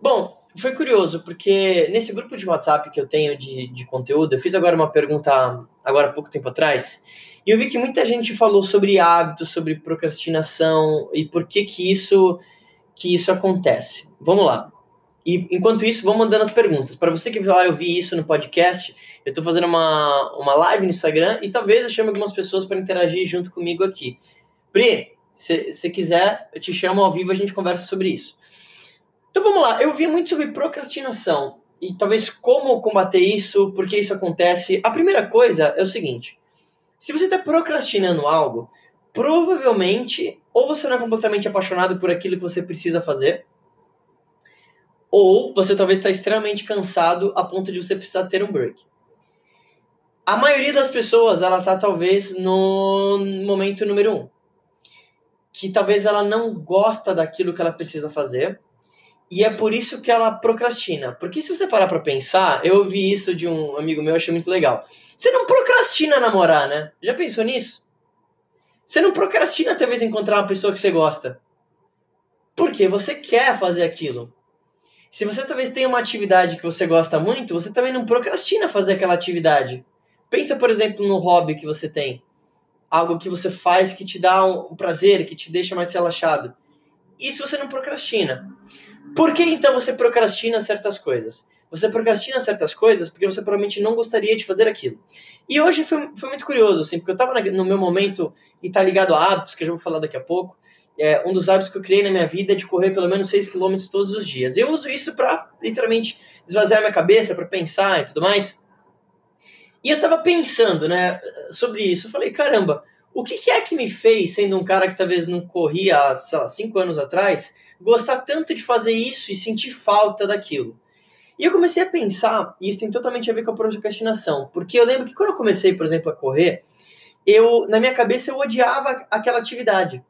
Bom, foi curioso, porque nesse grupo de WhatsApp que eu tenho de, de conteúdo, eu fiz agora uma pergunta, agora há pouco tempo atrás, e eu vi que muita gente falou sobre hábitos, sobre procrastinação e por que que isso, que isso acontece. Vamos lá. E enquanto isso, vamos mandando as perguntas. Para você que vai ouvir isso no podcast, eu estou fazendo uma, uma live no Instagram e talvez eu chame algumas pessoas para interagir junto comigo aqui. Pri, se você quiser, eu te chamo ao vivo a gente conversa sobre isso. Então vamos lá, eu vi muito sobre procrastinação e talvez como combater isso, por que isso acontece. A primeira coisa é o seguinte: se você está procrastinando algo, provavelmente ou você não é completamente apaixonado por aquilo que você precisa fazer, ou você talvez está extremamente cansado a ponto de você precisar ter um break. A maioria das pessoas, ela tá talvez no momento número um. Que talvez ela não gosta daquilo que ela precisa fazer. E é por isso que ela procrastina. Porque se você parar pra pensar, eu ouvi isso de um amigo meu, achei muito legal. Você não procrastina namorar, né? Já pensou nisso? Você não procrastina talvez encontrar uma pessoa que você gosta. Porque você quer fazer aquilo. Se você talvez tenha uma atividade que você gosta muito, você também não procrastina fazer aquela atividade. Pensa, por exemplo, no hobby que você tem. Algo que você faz que te dá um prazer, que te deixa mais relaxado. Isso você não procrastina. Por que então você procrastina certas coisas? Você procrastina certas coisas porque você provavelmente não gostaria de fazer aquilo. E hoje foi, foi muito curioso, assim, porque eu estava no meu momento, e tá ligado a hábitos, que eu já vou falar daqui a pouco, é, um dos hábitos que eu criei na minha vida é de correr pelo menos 6 km todos os dias. Eu uso isso para literalmente esvaziar minha cabeça, para pensar e tudo mais. E eu tava pensando, né, sobre isso. Eu falei, caramba, o que, que é que me fez, sendo um cara que talvez não corria há, sei lá, 5 anos atrás, gostar tanto de fazer isso e sentir falta daquilo? E eu comecei a pensar, e isso tem totalmente a ver com a procrastinação, porque eu lembro que quando eu comecei, por exemplo, a correr, eu, na minha cabeça, eu odiava aquela atividade.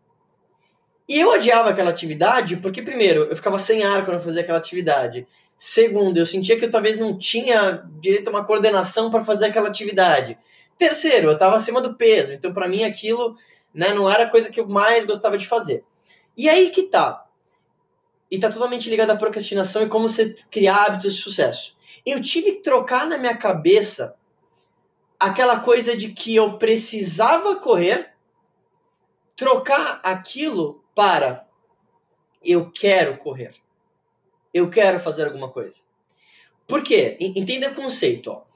E eu odiava aquela atividade porque, primeiro, eu ficava sem ar quando eu fazia aquela atividade. Segundo, eu sentia que eu talvez não tinha direito a uma coordenação para fazer aquela atividade. Terceiro, eu estava acima do peso, então para mim aquilo né, não era a coisa que eu mais gostava de fazer. E aí que tá. E tá totalmente ligado à procrastinação e como você criar hábitos de sucesso. Eu tive que trocar na minha cabeça aquela coisa de que eu precisava correr, trocar aquilo para eu quero correr. Eu quero fazer alguma coisa. Por quê? Entenda o conceito. Ó.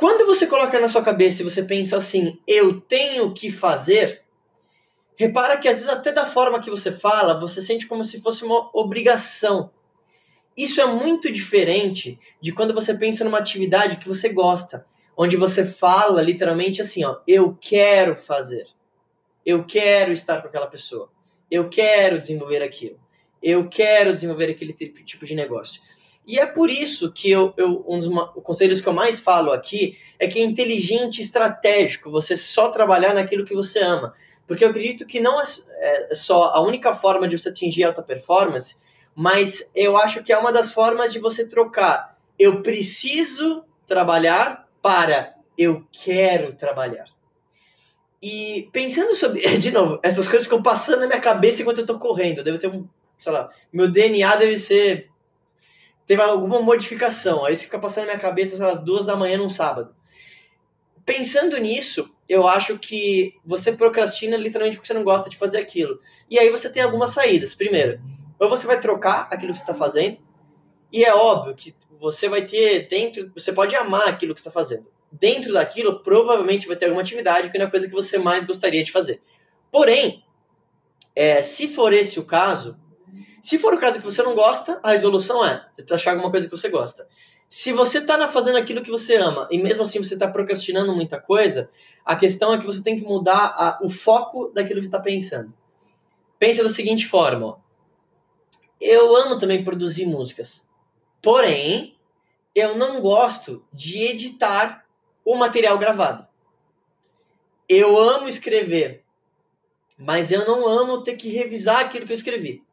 Quando você coloca na sua cabeça e você pensa assim, eu tenho que fazer, repara que às vezes até da forma que você fala, você sente como se fosse uma obrigação. Isso é muito diferente de quando você pensa numa atividade que você gosta, onde você fala literalmente assim, ó, eu quero fazer. Eu quero estar com aquela pessoa eu quero desenvolver aquilo, eu quero desenvolver aquele tipo de negócio. E é por isso que eu, eu um dos conselhos que eu mais falo aqui é que é inteligente e estratégico você só trabalhar naquilo que você ama. Porque eu acredito que não é, é só a única forma de você atingir alta performance, mas eu acho que é uma das formas de você trocar eu preciso trabalhar para eu quero trabalhar. E pensando sobre, de novo, essas coisas ficam passando na minha cabeça enquanto eu tô correndo. Deve ter um, sei lá, meu DNA deve ser. Teve alguma modificação. Aí isso fica passando na minha cabeça às duas da manhã num sábado. Pensando nisso, eu acho que você procrastina literalmente porque você não gosta de fazer aquilo. E aí você tem algumas saídas. Primeiro, ou você vai trocar aquilo que você está fazendo, e é óbvio que você vai ter dentro. Você pode amar aquilo que está fazendo dentro daquilo, provavelmente vai ter alguma atividade que não é a coisa que você mais gostaria de fazer. Porém, é, se for esse o caso, se for o caso que você não gosta, a resolução é: você precisa achar alguma coisa que você gosta. Se você está fazendo aquilo que você ama e mesmo assim você está procrastinando muita coisa, a questão é que você tem que mudar a, o foco daquilo que você está pensando. Pensa da seguinte forma: ó. eu amo também produzir músicas, porém eu não gosto de editar o material gravado. Eu amo escrever, mas eu não amo ter que revisar aquilo que eu escrevi.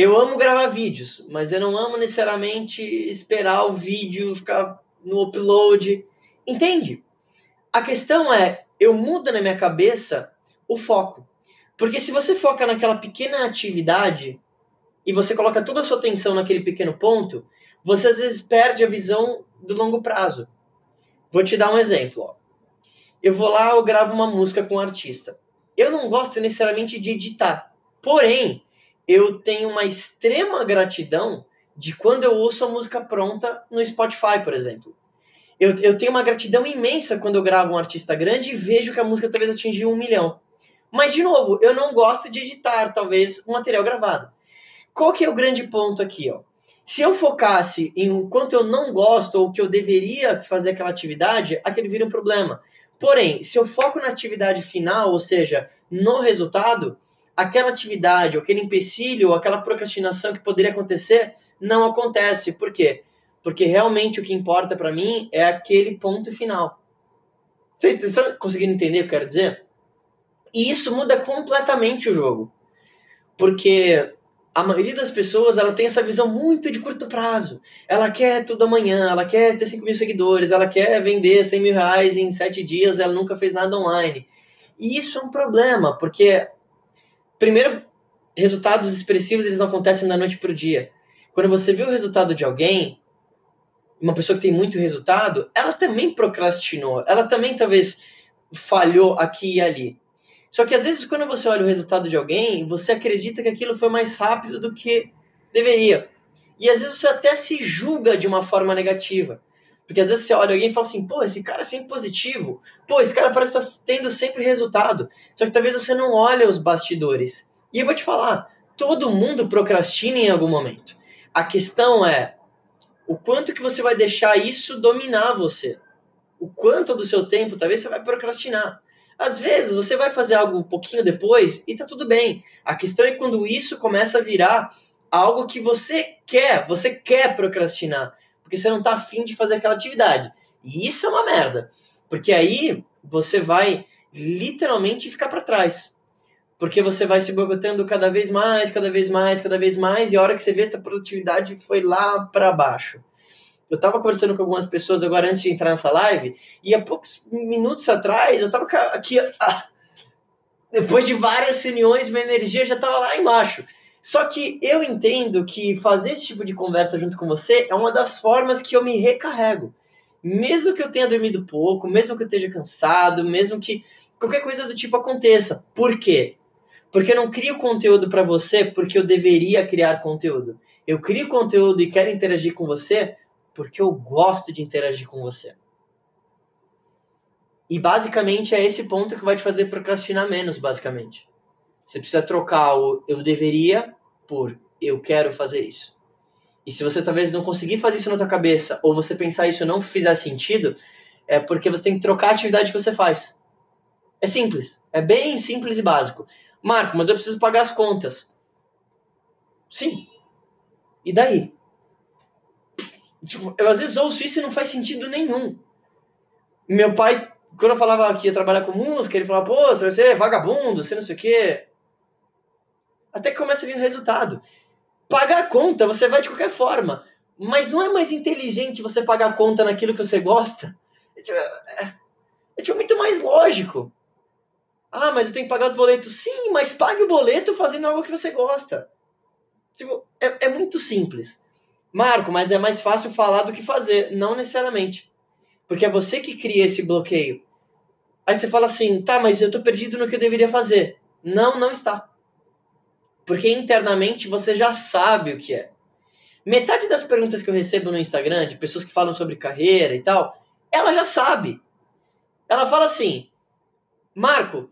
Eu amo gravar vídeos, mas eu não amo necessariamente esperar o vídeo ficar no upload. Entende? A questão é, eu mudo na minha cabeça o foco. Porque se você foca naquela pequena atividade, e você coloca toda a sua atenção naquele pequeno ponto, você às vezes perde a visão do longo prazo. Vou te dar um exemplo. Ó. Eu vou lá, eu gravo uma música com um artista. Eu não gosto necessariamente de editar. Porém, eu tenho uma extrema gratidão de quando eu ouço a música pronta no Spotify, por exemplo. Eu, eu tenho uma gratidão imensa quando eu gravo um artista grande e vejo que a música talvez atingiu um milhão. Mas, de novo, eu não gosto de editar, talvez, um material gravado. Qual que é o grande ponto aqui, ó? Se eu focasse em quanto eu não gosto ou que eu deveria fazer aquela atividade, aquele vira um problema. Porém, se eu foco na atividade final, ou seja, no resultado, aquela atividade, aquele empecilho, aquela procrastinação que poderia acontecer, não acontece. Por quê? Porque realmente o que importa para mim é aquele ponto final. Vocês estão conseguindo entender o que eu quero dizer? E isso muda completamente o jogo. Porque a maioria das pessoas ela tem essa visão muito de curto prazo. Ela quer tudo amanhã, ela quer ter 5 mil seguidores, ela quer vender 100 mil reais em 7 dias, ela nunca fez nada online. E isso é um problema, porque, primeiro, resultados expressivos eles não acontecem da noite para o dia. Quando você vê o resultado de alguém, uma pessoa que tem muito resultado, ela também procrastinou, ela também talvez falhou aqui e ali. Só que às vezes quando você olha o resultado de alguém, você acredita que aquilo foi mais rápido do que deveria. E às vezes você até se julga de uma forma negativa. Porque às vezes você olha alguém e fala assim, pô, esse cara é sempre positivo. Pô, esse cara parece estar tendo sempre resultado. Só que talvez você não olhe os bastidores. E eu vou te falar, todo mundo procrastina em algum momento. A questão é o quanto que você vai deixar isso dominar você. O quanto do seu tempo talvez você vai procrastinar. Às vezes você vai fazer algo um pouquinho depois e tá tudo bem. A questão é quando isso começa a virar algo que você quer, você quer procrastinar, porque você não tá afim de fazer aquela atividade. E isso é uma merda, porque aí você vai literalmente ficar para trás. Porque você vai se boicotando cada vez mais, cada vez mais, cada vez mais, e a hora que você vê, a produtividade foi lá para baixo. Eu estava conversando com algumas pessoas agora antes de entrar nessa live, e há poucos minutos atrás eu estava aqui. Ah, depois de várias reuniões, minha energia já estava lá embaixo. Só que eu entendo que fazer esse tipo de conversa junto com você é uma das formas que eu me recarrego. Mesmo que eu tenha dormido pouco, mesmo que eu esteja cansado, mesmo que qualquer coisa do tipo aconteça. Por quê? Porque eu não crio conteúdo para você porque eu deveria criar conteúdo. Eu crio conteúdo e quero interagir com você porque eu gosto de interagir com você. E basicamente é esse ponto que vai te fazer procrastinar menos, basicamente. Você precisa trocar o eu deveria por eu quero fazer isso. E se você talvez não conseguir fazer isso na tua cabeça, ou você pensar isso não fizer sentido, é porque você tem que trocar a atividade que você faz. É simples. É bem simples e básico. Marco, mas eu preciso pagar as contas. Sim. E daí? Tipo, eu às vezes ouço isso e não faz sentido nenhum. Meu pai, quando eu falava que ia trabalhar com música, ele falava, pô, você vai ser vagabundo, você não sei o quê. Até que começa a vir o resultado. Pagar a conta, você vai de qualquer forma. Mas não é mais inteligente você pagar a conta naquilo que você gosta? É, tipo, é, é tipo, muito mais lógico. Ah, mas eu tenho que pagar os boletos. Sim, mas pague o boleto fazendo algo que você gosta. Tipo, é, é muito simples. Marco, mas é mais fácil falar do que fazer. Não necessariamente. Porque é você que cria esse bloqueio. Aí você fala assim, tá, mas eu tô perdido no que eu deveria fazer. Não, não está. Porque internamente você já sabe o que é. Metade das perguntas que eu recebo no Instagram, de pessoas que falam sobre carreira e tal, ela já sabe. Ela fala assim: Marco,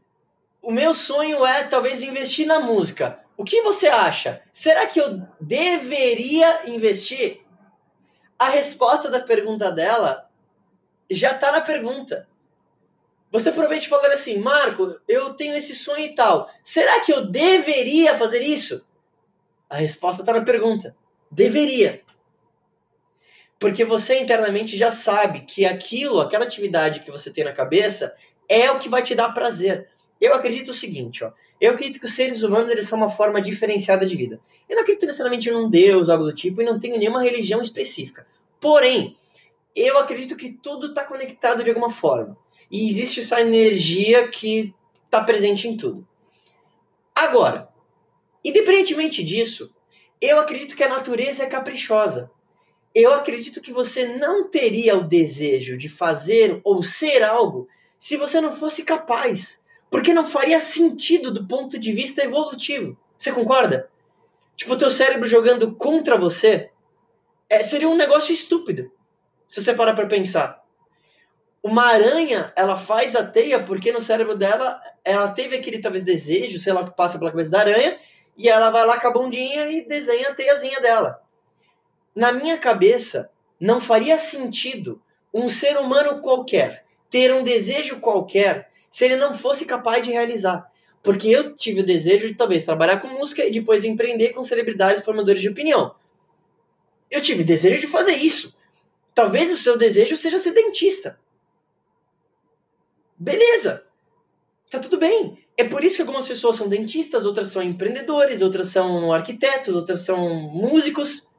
o meu sonho é talvez investir na música. O que você acha? Será que eu deveria investir? A resposta da pergunta dela já está na pergunta. Você provavelmente falou assim, Marco, eu tenho esse sonho e tal. Será que eu deveria fazer isso? A resposta está na pergunta. Deveria. Porque você internamente já sabe que aquilo, aquela atividade que você tem na cabeça, é o que vai te dar prazer. Eu acredito o seguinte, ó. Eu acredito que os seres humanos eles são uma forma diferenciada de vida. Eu não acredito necessariamente em um Deus, algo do tipo, e não tenho nenhuma religião específica. Porém, eu acredito que tudo está conectado de alguma forma. E existe essa energia que está presente em tudo. Agora, independentemente disso, Eu acredito que a natureza é caprichosa. Eu acredito que você não teria o desejo de fazer ou ser algo se você não fosse capaz. Porque não faria sentido do ponto de vista evolutivo. Você concorda? Tipo, o teu cérebro jogando contra você é, seria um negócio estúpido. Se você parar pra pensar. Uma aranha, ela faz a teia porque no cérebro dela, ela teve aquele talvez desejo, sei lá que passa pela cabeça da aranha, e ela vai lá com a bundinha e desenha a teiazinha dela. Na minha cabeça, não faria sentido um ser humano qualquer ter um desejo qualquer se ele não fosse capaz de realizar. Porque eu tive o desejo de talvez trabalhar com música e depois empreender com celebridades formadores de opinião. Eu tive desejo de fazer isso. Talvez o seu desejo seja ser dentista. Beleza. Tá tudo bem. É por isso que algumas pessoas são dentistas, outras são empreendedores, outras são arquitetos, outras são músicos.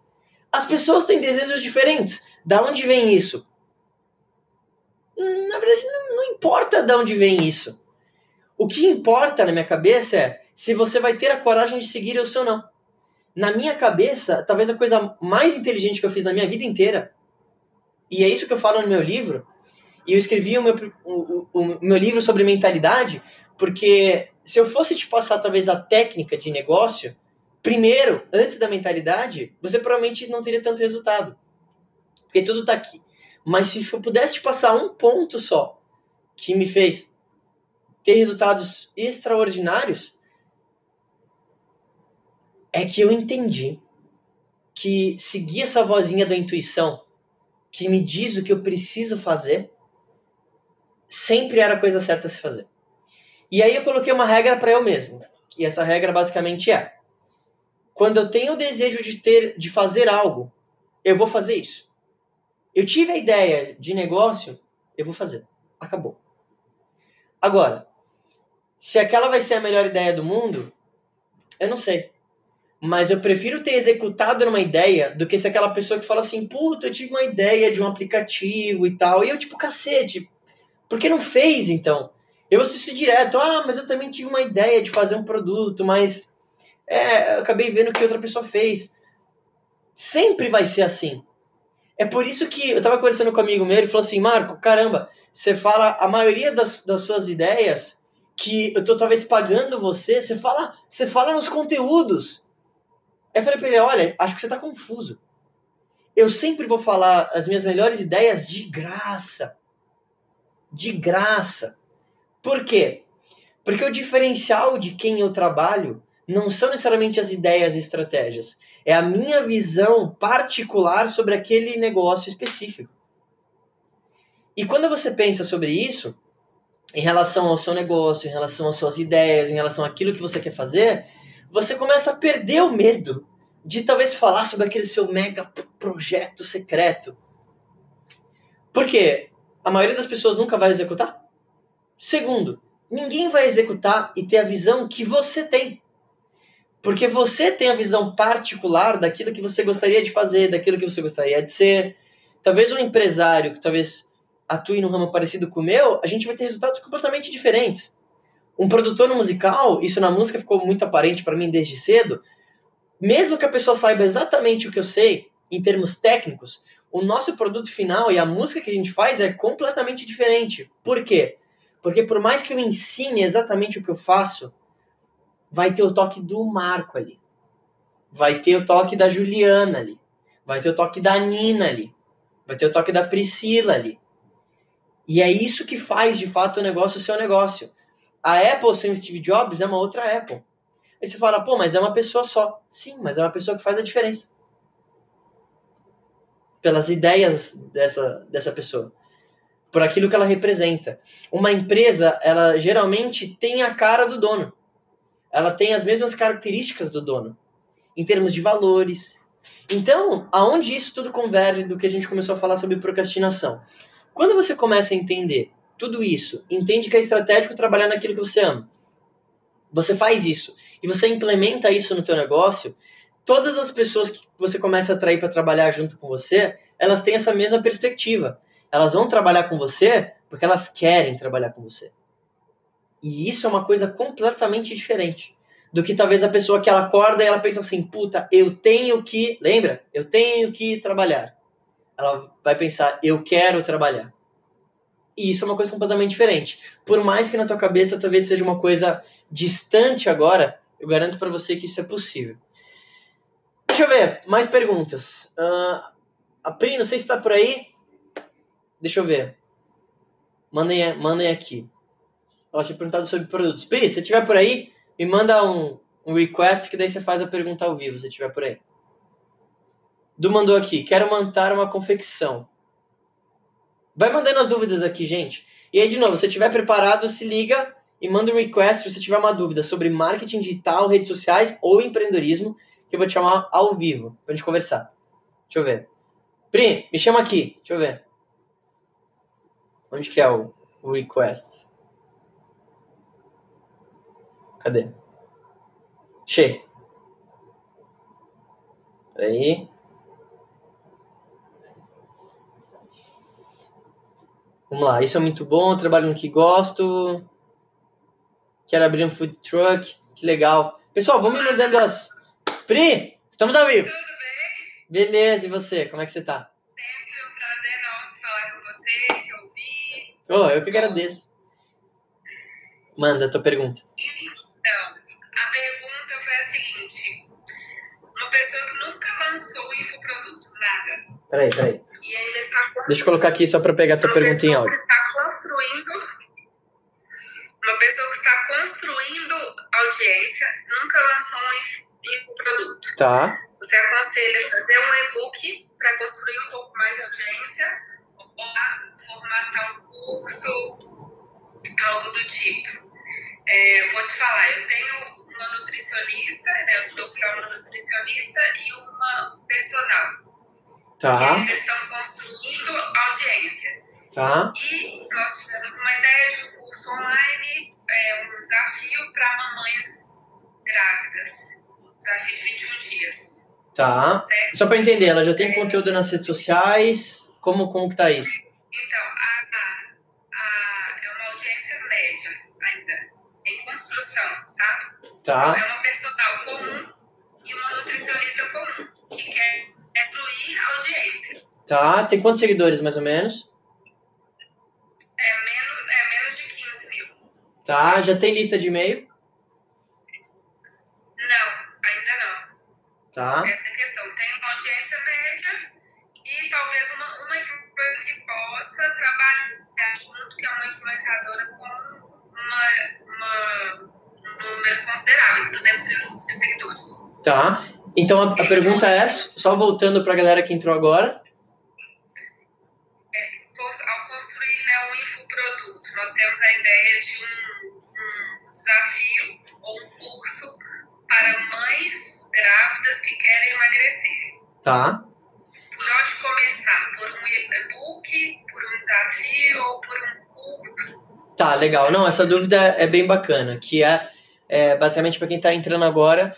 As pessoas têm desejos diferentes. Da onde vem isso? Na verdade, não, não importa de onde vem isso. O que importa na minha cabeça é se você vai ter a coragem de seguir isso ou não. Na minha cabeça, talvez a coisa mais inteligente que eu fiz na minha vida inteira, e é isso que eu falo no meu livro, e eu escrevi o meu, o, o, o meu livro sobre mentalidade, porque se eu fosse te passar talvez a técnica de negócio, primeiro, antes da mentalidade, você provavelmente não teria tanto resultado. Porque tudo está aqui. Mas se eu pudesse te passar um ponto só que me fez ter resultados extraordinários, é que eu entendi que seguir essa vozinha da intuição que me diz o que eu preciso fazer sempre era a coisa certa a se fazer. E aí eu coloquei uma regra para eu mesmo. E essa regra basicamente é: quando eu tenho o desejo de ter de fazer algo, eu vou fazer isso. Eu tive a ideia de negócio, eu vou fazer. Acabou. Agora, se aquela vai ser a melhor ideia do mundo, eu não sei. Mas eu prefiro ter executado numa ideia do que se aquela pessoa que fala assim, puta, eu tive uma ideia de um aplicativo e tal. E eu, tipo, cacete, por que não fez então? Eu assisti direto, ah, mas eu também tive uma ideia de fazer um produto, mas é, eu acabei vendo que outra pessoa fez. Sempre vai ser assim. É por isso que eu tava conversando com um amigo meu, ele falou assim, Marco, caramba, você fala a maioria das, das suas ideias que eu tô talvez pagando você, você fala, você fala nos conteúdos. Aí eu falei pra ele, olha, acho que você tá confuso. Eu sempre vou falar as minhas melhores ideias de graça. De graça. Por quê? Porque o diferencial de quem eu trabalho não são necessariamente as ideias e estratégias. É a minha visão particular sobre aquele negócio específico. E quando você pensa sobre isso, em relação ao seu negócio, em relação às suas ideias, em relação àquilo que você quer fazer, você começa a perder o medo de talvez falar sobre aquele seu mega projeto secreto. Por quê? A maioria das pessoas nunca vai executar. Segundo, ninguém vai executar e ter a visão que você tem. Porque você tem a visão particular daquilo que você gostaria de fazer, daquilo que você gostaria de ser. Talvez um empresário que talvez atue num ramo parecido com o meu, a gente vai ter resultados completamente diferentes. Um produtor musical, isso na música ficou muito aparente para mim desde cedo, mesmo que a pessoa saiba exatamente o que eu sei em termos técnicos, o nosso produto final e a música que a gente faz é completamente diferente. Por quê? Porque por mais que eu ensine exatamente o que eu faço, vai ter o toque do Marco ali. Vai ter o toque da Juliana ali. Vai ter o toque da Nina ali. Vai ter o toque da Priscila ali. E é isso que faz de fato o negócio ser um negócio. A Apple sem o Steve Jobs é uma outra Apple. Aí você fala, pô, mas é uma pessoa só. Sim, mas é uma pessoa que faz a diferença. Pelas ideias dessa, dessa pessoa por aquilo que ela representa. Uma empresa, ela geralmente tem a cara do dono. Ela tem as mesmas características do dono, em termos de valores. Então, aonde isso tudo converge do que a gente começou a falar sobre procrastinação? Quando você começa a entender tudo isso, entende que é estratégico trabalhar naquilo que você ama. Você faz isso e você implementa isso no teu negócio, todas as pessoas que você começa a atrair para trabalhar junto com você, elas têm essa mesma perspectiva. Elas vão trabalhar com você porque elas querem trabalhar com você. E isso é uma coisa completamente diferente do que talvez a pessoa que ela acorda e ela pensa assim, puta, eu tenho que, lembra? Eu tenho que trabalhar. Ela vai pensar, eu quero trabalhar. E isso é uma coisa completamente diferente. Por mais que na tua cabeça talvez seja uma coisa distante agora, eu garanto para você que isso é possível. Deixa eu ver, mais perguntas. Uh, a Pri, não sei se está por aí. Deixa eu ver. Mandem, mandem aqui. Ela tinha perguntado sobre produtos. Pri, se estiver por aí, me manda um, um request que daí você faz a pergunta ao vivo, se estiver por aí. Du mandou aqui, quero montar uma confecção. Vai mandando as dúvidas aqui, gente. E aí, de novo, se estiver preparado, se liga e manda um request se você tiver uma dúvida sobre marketing digital, redes sociais ou empreendedorismo, que eu vou te chamar ao vivo pra gente conversar. Deixa eu ver. Pri, me chama aqui. Deixa eu ver. Onde que é o, request? Cadê? Che. Peraí. Vamos lá, isso é muito bom, trabalho no que gosto. Quero abrir um food truck, que legal. Pessoal, vamos me mandando as. Pri, estamos ao vivo. Tudo bem? Beleza, e você? Como é que você tá? Sempre um prazer enorme falar com você, te ouvir. Oh, eu que agradeço. Manda a tua pergunta. Então, a pergunta foi a seguinte: uma pessoa que nunca lançou um infoproduto, nada. Peraí, peraí. E ainda está Deixa eu colocar aqui só pra pegar a tua uma pergunta em pessoa áudio. que está construindo. Uma pessoa que está construindo audiência, nunca lançou um inf- infoproduto. Tá, Você aconselha fazer um e-book para construir um pouco mais de audiência ou formatar um curso, algo do tipo. É, vou te falar, eu tenho uma nutricionista, né, eu dou para uma nutricionista e uma personal, que tá, eles estão construindo audiência. tá, E nós tivemos uma ideia de um curso online, é, um desafio para mamães grávidas. Desafio de 21 dias, tá. certo? Só pra entender, ela já tem conteúdo nas redes sociais? Como, como que tá isso? Então, a, a, é uma audiência média ainda, em construção, sabe? Tá, É uma personal comum e uma nutricionista comum, que quer incluir a audiência. tá. Tem quantos seguidores, mais ou menos? É menos, é menos de 15 mil. Tá, já tem lista de e-mail? Não, ainda não. Tá, Essa é a questão. Tem uma audiência média e talvez uma, uma influencer que possa trabalhar junto, que é uma influenciadora com uma, uma, um número considerável, 200 mil, seguidores. tá. Então a, a pergunta é, só voltando pra galera que entrou agora. Cons- Ao construir né, um infoproduto, nós temos a ideia de um, um desafio ou um curso para mães grávidas que querem emagrecer. Tá, Por onde começar? Por um e-book, por um desafio ou por um curso? tá, legal. Não, essa dúvida é bem bacana, que é, é basicamente pra quem tá entrando agora,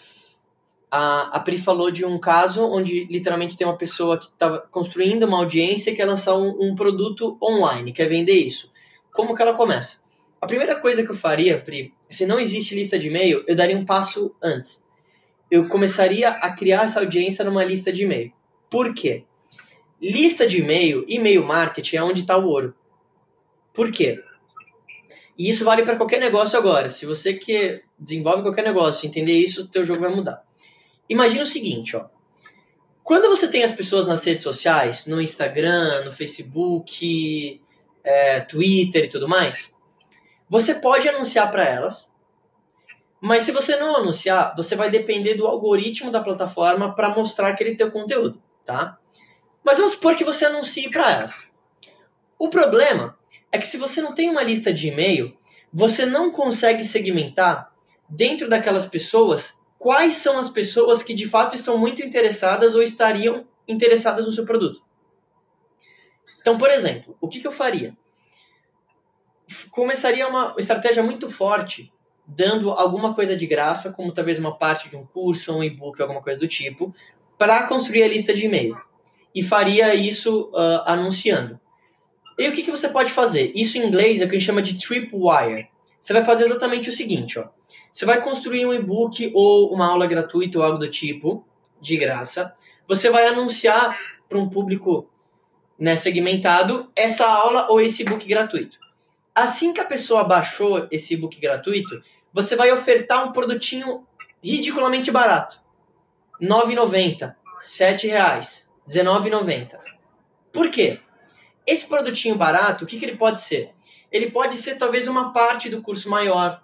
a, a Pri falou de um caso onde literalmente tem uma pessoa que estava construindo uma audiência e quer lançar um, um produto online, quer vender isso. Como que ela começa? A primeira coisa que eu faria, Pri, se não existe lista de e-mail, eu daria um passo antes. Eu começaria a criar essa audiência numa lista de e-mail. Por quê? Lista de e-mail, e-mail marketing é onde está o ouro. Por quê? E isso vale para qualquer negócio agora. Se você que desenvolve qualquer negócio, entender isso, teu jogo vai mudar. Imagina o seguinte, ó. Quando você tem as pessoas nas redes sociais, no Instagram, no Facebook, é, Twitter e tudo mais, você pode anunciar para elas, mas se você não anunciar, você vai depender do algoritmo da plataforma para mostrar aquele teu conteúdo, tá? Mas vamos supor que você anuncie para elas. O problema é que se você não tem uma lista de e-mail, você não consegue segmentar dentro daquelas pessoas quais são as pessoas que de fato estão muito interessadas ou estariam interessadas no seu produto. Então, por exemplo, o que, que eu faria? Começaria uma estratégia muito forte, dando alguma coisa de graça, como talvez uma parte de um curso, um e-book, alguma coisa do tipo, para construir a lista de e-mail. E faria isso ah, anunciando. E o que, que você pode fazer? Isso em inglês é o que a gente chama de tripwire. Você vai fazer exatamente o seguinte, ó. Você vai construir um e-book ou uma aula gratuita ou algo do tipo, de graça. Você vai anunciar para um público né, segmentado essa aula ou esse e-book gratuito. Assim que a pessoa baixou esse e-book gratuito, você vai ofertar um produtinho ridiculamente barato. R$ 9,90, R$ 7,00, R$ 19,90. Por quê? Esse produtinho barato, o que, que ele pode ser? Ele pode ser talvez uma parte do curso maior.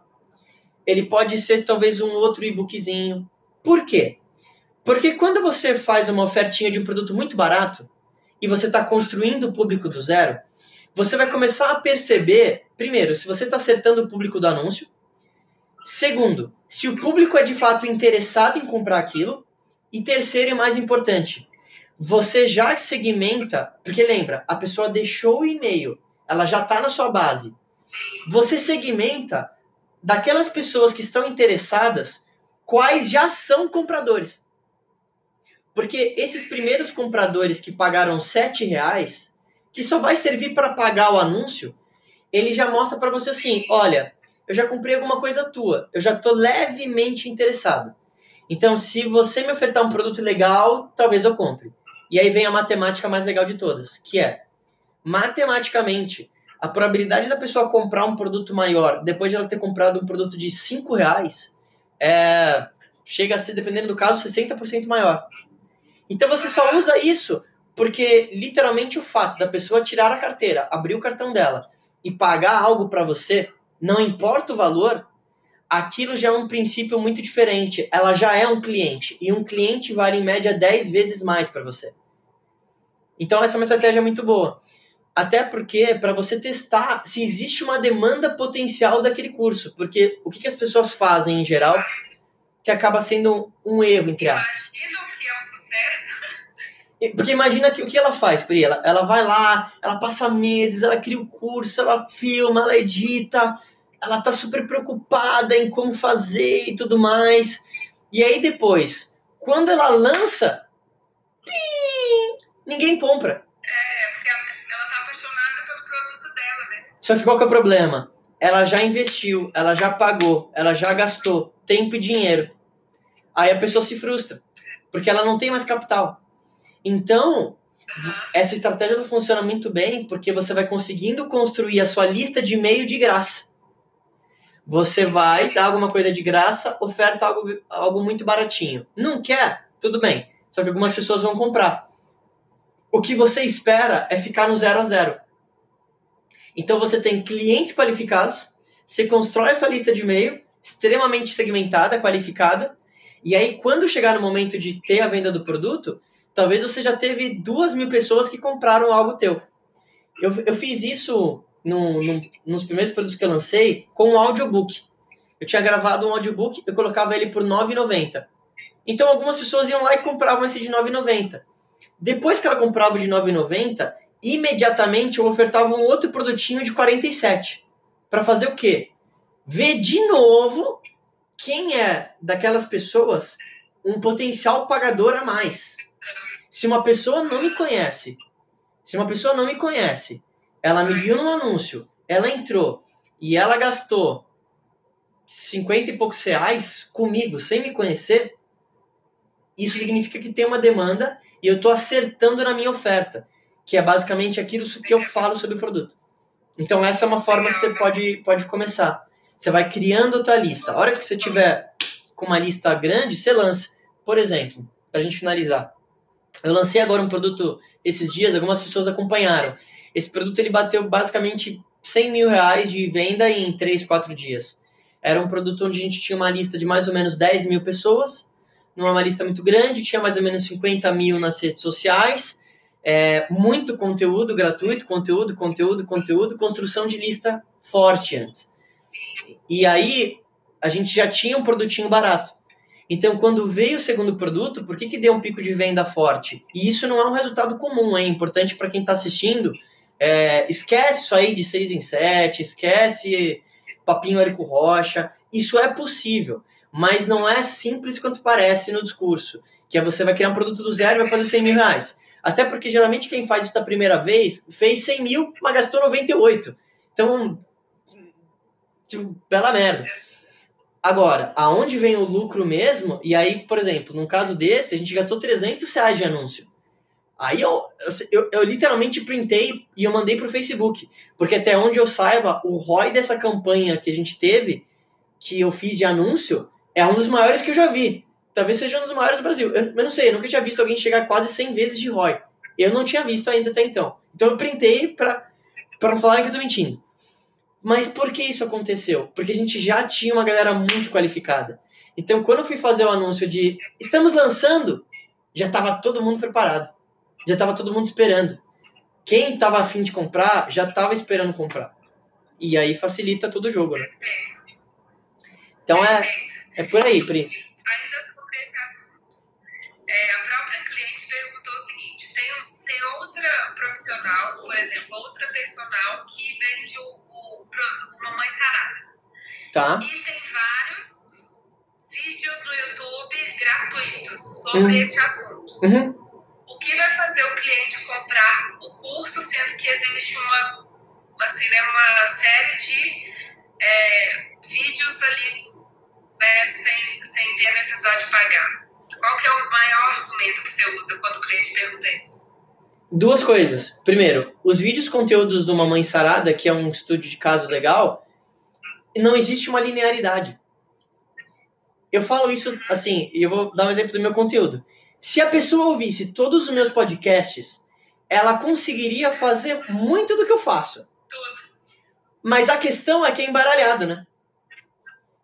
Ele pode ser talvez um outro e-bookzinho. Por quê? Porque quando você faz uma ofertinha de um produto muito barato e você está construindo o público do zero, você vai começar a perceber, primeiro, se você está acertando o público do anúncio. Segundo, se o público é de fato interessado em comprar aquilo. E terceiro e mais importante, você já segmenta, porque lembra, a pessoa deixou o e-mail, ela já está na sua base. Você segmenta daquelas pessoas que estão interessadas, quais já são compradores. Porque esses primeiros compradores que pagaram sete reais, que só vai servir para pagar o anúncio, ele já mostra para você assim, olha, eu já comprei alguma coisa tua, eu já estou levemente interessado. Então, se você me ofertar um produto legal, talvez eu compre. E aí vem a matemática mais legal de todas, que é matematicamente a probabilidade da pessoa comprar um produto maior depois de ela ter comprado um produto de 5 reais é, chega a ser, dependendo do caso, 60% maior. Então você só usa isso porque literalmente o fato da pessoa tirar a carteira, abrir o cartão dela e pagar algo para você, não importa o valor, aquilo já é um princípio muito diferente. Ela já é um cliente. E um cliente vale em média 10 vezes mais para você. Então, essa é uma estratégia muito boa. Até porque, para você testar se existe uma demanda potencial daquele curso. Porque o que, que as pessoas fazem em geral que acaba sendo um erro, entre aspas. Porque imagina que o que ela faz, Pri? Ela, ela vai lá, ela passa meses, ela cria o curso, ela filma, ela edita, ela tá super preocupada em como fazer e tudo mais. E aí depois, quando ela lança, ninguém compra. É, porque ela tá apaixonada pelo produto dela, né? Só que qual que é o problema? Ela já investiu, ela já pagou, ela já gastou tempo e dinheiro. Aí a pessoa se frustra, porque ela não tem mais capital. Então, essa estratégia não funciona muito bem porque você vai conseguindo construir a sua lista de e-mail de graça. Você vai dar alguma coisa de graça, oferta algo, algo muito baratinho. Não quer? Tudo bem. Só que algumas pessoas vão comprar. O que você espera é ficar no zero a zero. Então você tem clientes qualificados, você constrói a sua lista de e-mail extremamente segmentada, qualificada, e aí quando chegar no momento de ter a venda do produto, talvez você já teve duas mil pessoas que compraram algo teu. Eu, eu fiz isso no, no, nos primeiros produtos que eu lancei com um audiobook. Eu tinha gravado um audiobook, eu colocava ele por R$ 9,90. Então algumas pessoas iam lá e compravam esse de R$ 9,90. Depois que ela comprava o de R$ 9,90, imediatamente eu ofertava um outro produtinho de 47. Para fazer o quê? Ver de novo quem é daquelas pessoas um potencial pagador a mais. Se uma pessoa não me conhece, se uma pessoa não me conhece ela me viu no anúncio, ela entrou e ela gastou 50 e poucos reais comigo, sem me conhecer, isso significa que tem uma demanda e eu estou acertando na minha oferta, que é basicamente aquilo que eu falo sobre o produto. Então essa é uma forma que você pode, pode começar. Você vai criando a tua lista. A hora que você tiver com uma lista grande, você lança. Por exemplo, para a gente finalizar, eu lancei agora um produto esses dias, algumas pessoas acompanharam. Esse produto ele bateu basicamente 100 mil reais de venda em 3, 4 dias. Era um produto onde a gente tinha uma lista de mais ou menos 10 mil pessoas, numa lista muito grande, tinha mais ou menos 50 mil nas redes sociais, é, muito conteúdo gratuito, conteúdo, conteúdo, conteúdo, construção de lista forte antes. E aí a gente já tinha um produtinho barato. Então, quando veio o segundo produto, por que, que deu um pico de venda forte? E isso não é um resultado comum, é importante para quem está assistindo é, esquece isso aí de 6 em 7, esquece papinho Érico Rocha. Isso é possível, mas não é simples quanto parece no discurso, que é você vai criar um produto do zero e vai fazer 100 mil reais. Até porque geralmente quem faz isso da primeira vez fez 100 mil, mas gastou 98. Então, tipo, bela merda. Agora, aonde vem o lucro mesmo? E aí, por exemplo, num caso desse, a gente gastou 300 reais de anúncio. Aí eu, eu, eu, literalmente printei e eu mandei pro Facebook. Porque até onde eu saiba, o ROI dessa campanha que a gente teve, que eu fiz de anúncio, é um dos maiores que eu já vi. Talvez seja um dos maiores do Brasil. Eu, eu não sei, eu nunca tinha visto alguém chegar quase 100 vezes de ROI. Eu não tinha visto ainda até então. Então eu printei para não falarem que eu tô mentindo. Mas por que isso aconteceu? Porque a gente já tinha uma galera muito qualificada. Então quando eu fui fazer o anúncio de estamos lançando, já estava todo mundo preparado já estava todo mundo esperando. Quem estava afim de comprar já estava esperando comprar. E aí facilita todo o jogo, né? Então é, é por aí, Pri. Ainda sobre esse assunto, é, a própria cliente perguntou o seguinte: tem, tem outra profissional, por exemplo, outra personal que vende o, Mamãe Sarada. Tá. E tem vários vídeos no YouTube gratuitos sobre uhum. esse assunto. Uhum o que vai fazer o cliente comprar o curso, sendo que existe uma, assim, né, uma série de é, vídeos ali né, sem, sem ter a necessidade de pagar? Qual que é o maior argumento que você usa quando o cliente pergunta isso? Duas coisas. Primeiro, os vídeos conteúdos do Mamãe Sarada, que é um estúdio de caso legal, não existe uma linearidade. Eu falo isso assim, e eu vou dar um exemplo do meu conteúdo. Se a pessoa ouvisse todos os meus podcasts, ela conseguiria fazer muito do que eu faço. Mas a questão é que é embaralhado, né?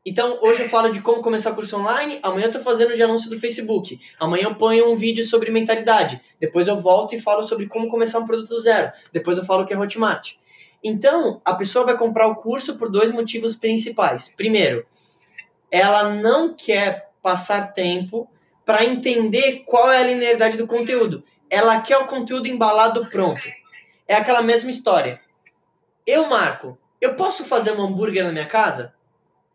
Então, hoje eu falo de como começar curso online, amanhã eu tô fazendo de anúncio do Facebook, amanhã eu ponho um vídeo sobre mentalidade, depois eu volto e falo sobre como começar um produto zero, depois eu falo que é Hotmart. Então, a pessoa vai comprar o curso por dois motivos principais. Primeiro, ela não quer passar tempo para entender qual é a linearidade do conteúdo. Ela quer o conteúdo embalado pronto. É aquela mesma história. Eu, Marco, eu posso fazer um hambúrguer na minha casa?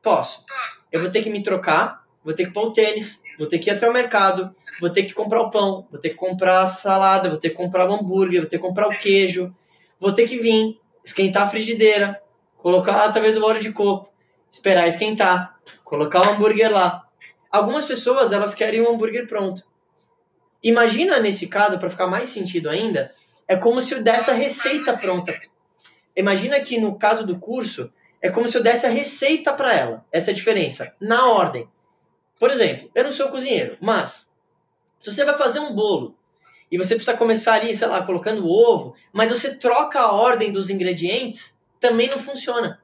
Posso. Eu vou ter que me trocar, vou ter que pôr o tênis, vou ter que ir até o mercado, vou ter que comprar o pão, vou ter que comprar a salada, vou ter que comprar o hambúrguer, vou ter que comprar o queijo, vou ter que vir, esquentar a frigideira, colocar talvez o óleo de coco, esperar esquentar, colocar o hambúrguer lá, Algumas pessoas, elas querem um hambúrguer pronto. Imagina nesse caso, para ficar mais sentido ainda, é como se eu desse a receita pronta. Imagina que no caso do curso, é como se eu desse a receita para ela. Essa é a diferença. Na ordem. Por exemplo, eu não sou cozinheiro, mas se você vai fazer um bolo e você precisa começar ali, sei lá, colocando ovo, mas você troca a ordem dos ingredientes, também não funciona.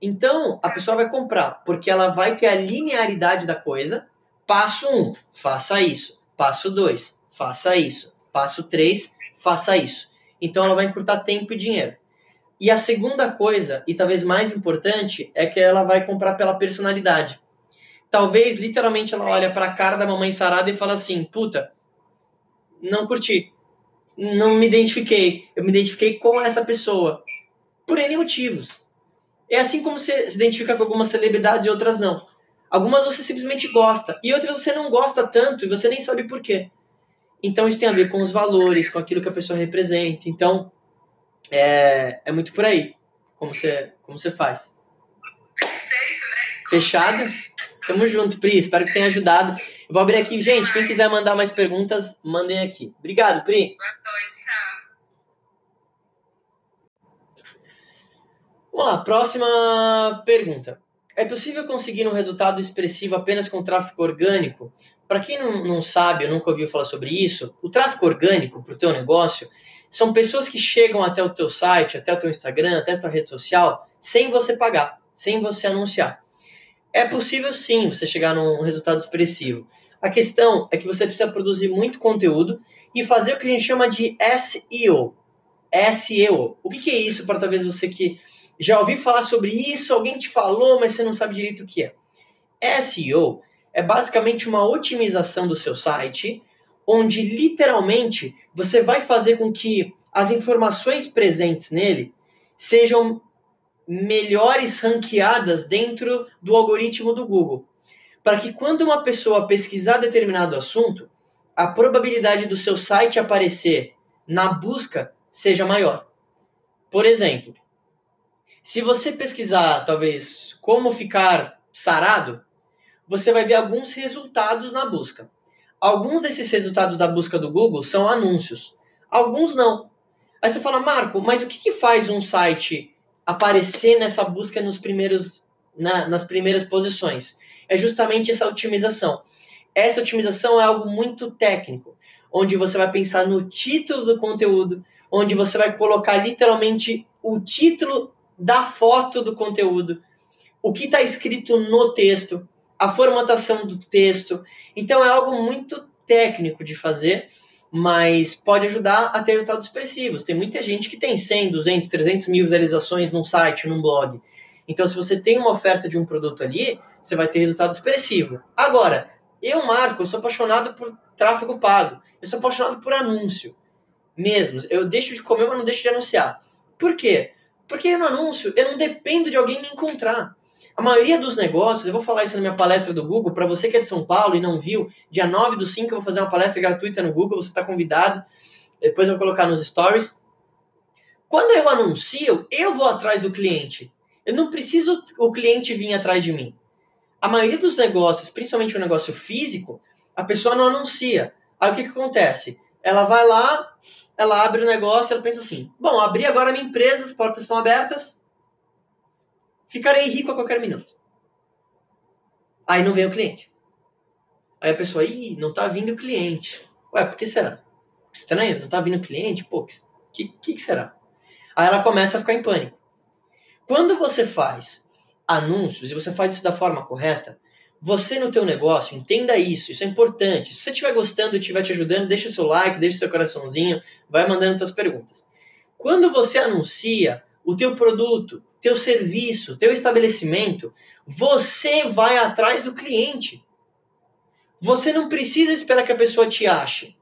Então, a pessoa vai comprar, porque ela vai ter a linearidade da coisa. Passo 1, um, faça isso. Passo 2, faça isso. Passo 3, faça isso. Então, ela vai encurtar tempo e dinheiro. E a segunda coisa, e talvez mais importante, é que ela vai comprar pela personalidade. Talvez, literalmente, ela olha para a cara da mamãe sarada e fala assim: puta, não curti. Não me identifiquei. Eu me identifiquei com essa pessoa. Por N motivos. É assim como você se identifica com algumas celebridades e outras não. Algumas você simplesmente gosta e outras você não gosta tanto e você nem sabe por quê. Então isso tem a ver com os valores, com aquilo que a pessoa representa. Então é, é muito por aí como você, como você faz. Perfeito, né? Fechado? Tamo junto, Pri. Espero que tenha ajudado. Eu vou abrir aqui. Gente, quem quiser mandar mais perguntas, mandem aqui. Obrigado, Pri. Boa noite, tchau. Vamos lá, próxima pergunta. É possível conseguir um resultado expressivo apenas com tráfego orgânico? Para quem não, não sabe ou nunca ouviu falar sobre isso, o tráfego orgânico para o teu negócio são pessoas que chegam até o teu site, até o teu Instagram, até a tua rede social, sem você pagar, sem você anunciar. É possível sim você chegar num resultado expressivo. A questão é que você precisa produzir muito conteúdo e fazer o que a gente chama de SEO. SEO. O que, é isso para talvez você que já ouvi falar sobre isso, alguém te falou, mas você não sabe direito o que é. SEO é basicamente uma otimização do seu site, onde literalmente você vai fazer com que as informações presentes nele sejam melhores ranqueadas dentro do algoritmo do Google. Para que quando uma pessoa pesquisar determinado assunto, a probabilidade do seu site aparecer na busca seja maior. Por exemplo, Se você pesquisar, talvez, como ficar sarado, você vai ver alguns resultados na busca. Alguns desses resultados da busca do Google são anúncios, alguns não. Aí você fala, Marco, mas o que, que faz um site aparecer nessa busca nos primeiros, na, nas primeiras posições? É justamente essa otimização. Essa otimização é algo muito técnico, onde você vai pensar no título do conteúdo, onde você vai colocar literalmente o título da foto do conteúdo, o que está escrito no texto, a formatação do texto. Então é algo muito técnico de fazer, mas pode ajudar a ter resultados expressivos. Tem muita gente que tem 100, 200, 300 mil visualizações num site, num blog. Então, se você tem uma oferta de um produto ali, você vai ter resultado expressivo. Agora, eu, Marco, eu sou apaixonado por tráfego pago. Eu sou apaixonado por anúncio. Mesmo. Eu deixo de comer, mas não deixo de anunciar. Por quê? Porque no anúncio eu não dependo de alguém me encontrar. A maioria dos negócios, eu vou falar isso na minha palestra do Google, para você que é de São Paulo e não viu, dia 9 do 5 eu vou fazer uma palestra gratuita no Google, você está convidado, depois eu vou colocar nos stories. Quando eu anuncio, eu vou atrás do cliente. Eu não preciso o cliente vir atrás de mim. A maioria dos negócios, principalmente o negócio físico, a pessoa não anuncia. Aí o que, que acontece? Ela vai lá, ela abre o negócio, ela pensa assim: bom, abri agora a minha empresa, as portas estão abertas, Ficarei rico a qualquer minuto. Aí não vem o cliente. Aí a pessoa, ih, não tá vindo o cliente. Ué, por que será? Estranho, não tá vindo o cliente? Pô, que, que, que será? Aí ela começa a ficar em pânico. Quando você faz anúncios e você faz isso da forma correta, você no teu negócio, entenda isso, isso é importante. Se você estiver gostando e estiver te ajudando, deixa seu like, deixa seu coraçãozinho, vai mandando suas perguntas. Quando você anuncia o teu produto, teu serviço, teu estabelecimento, você vai atrás do cliente. Você não precisa esperar que a pessoa te ache.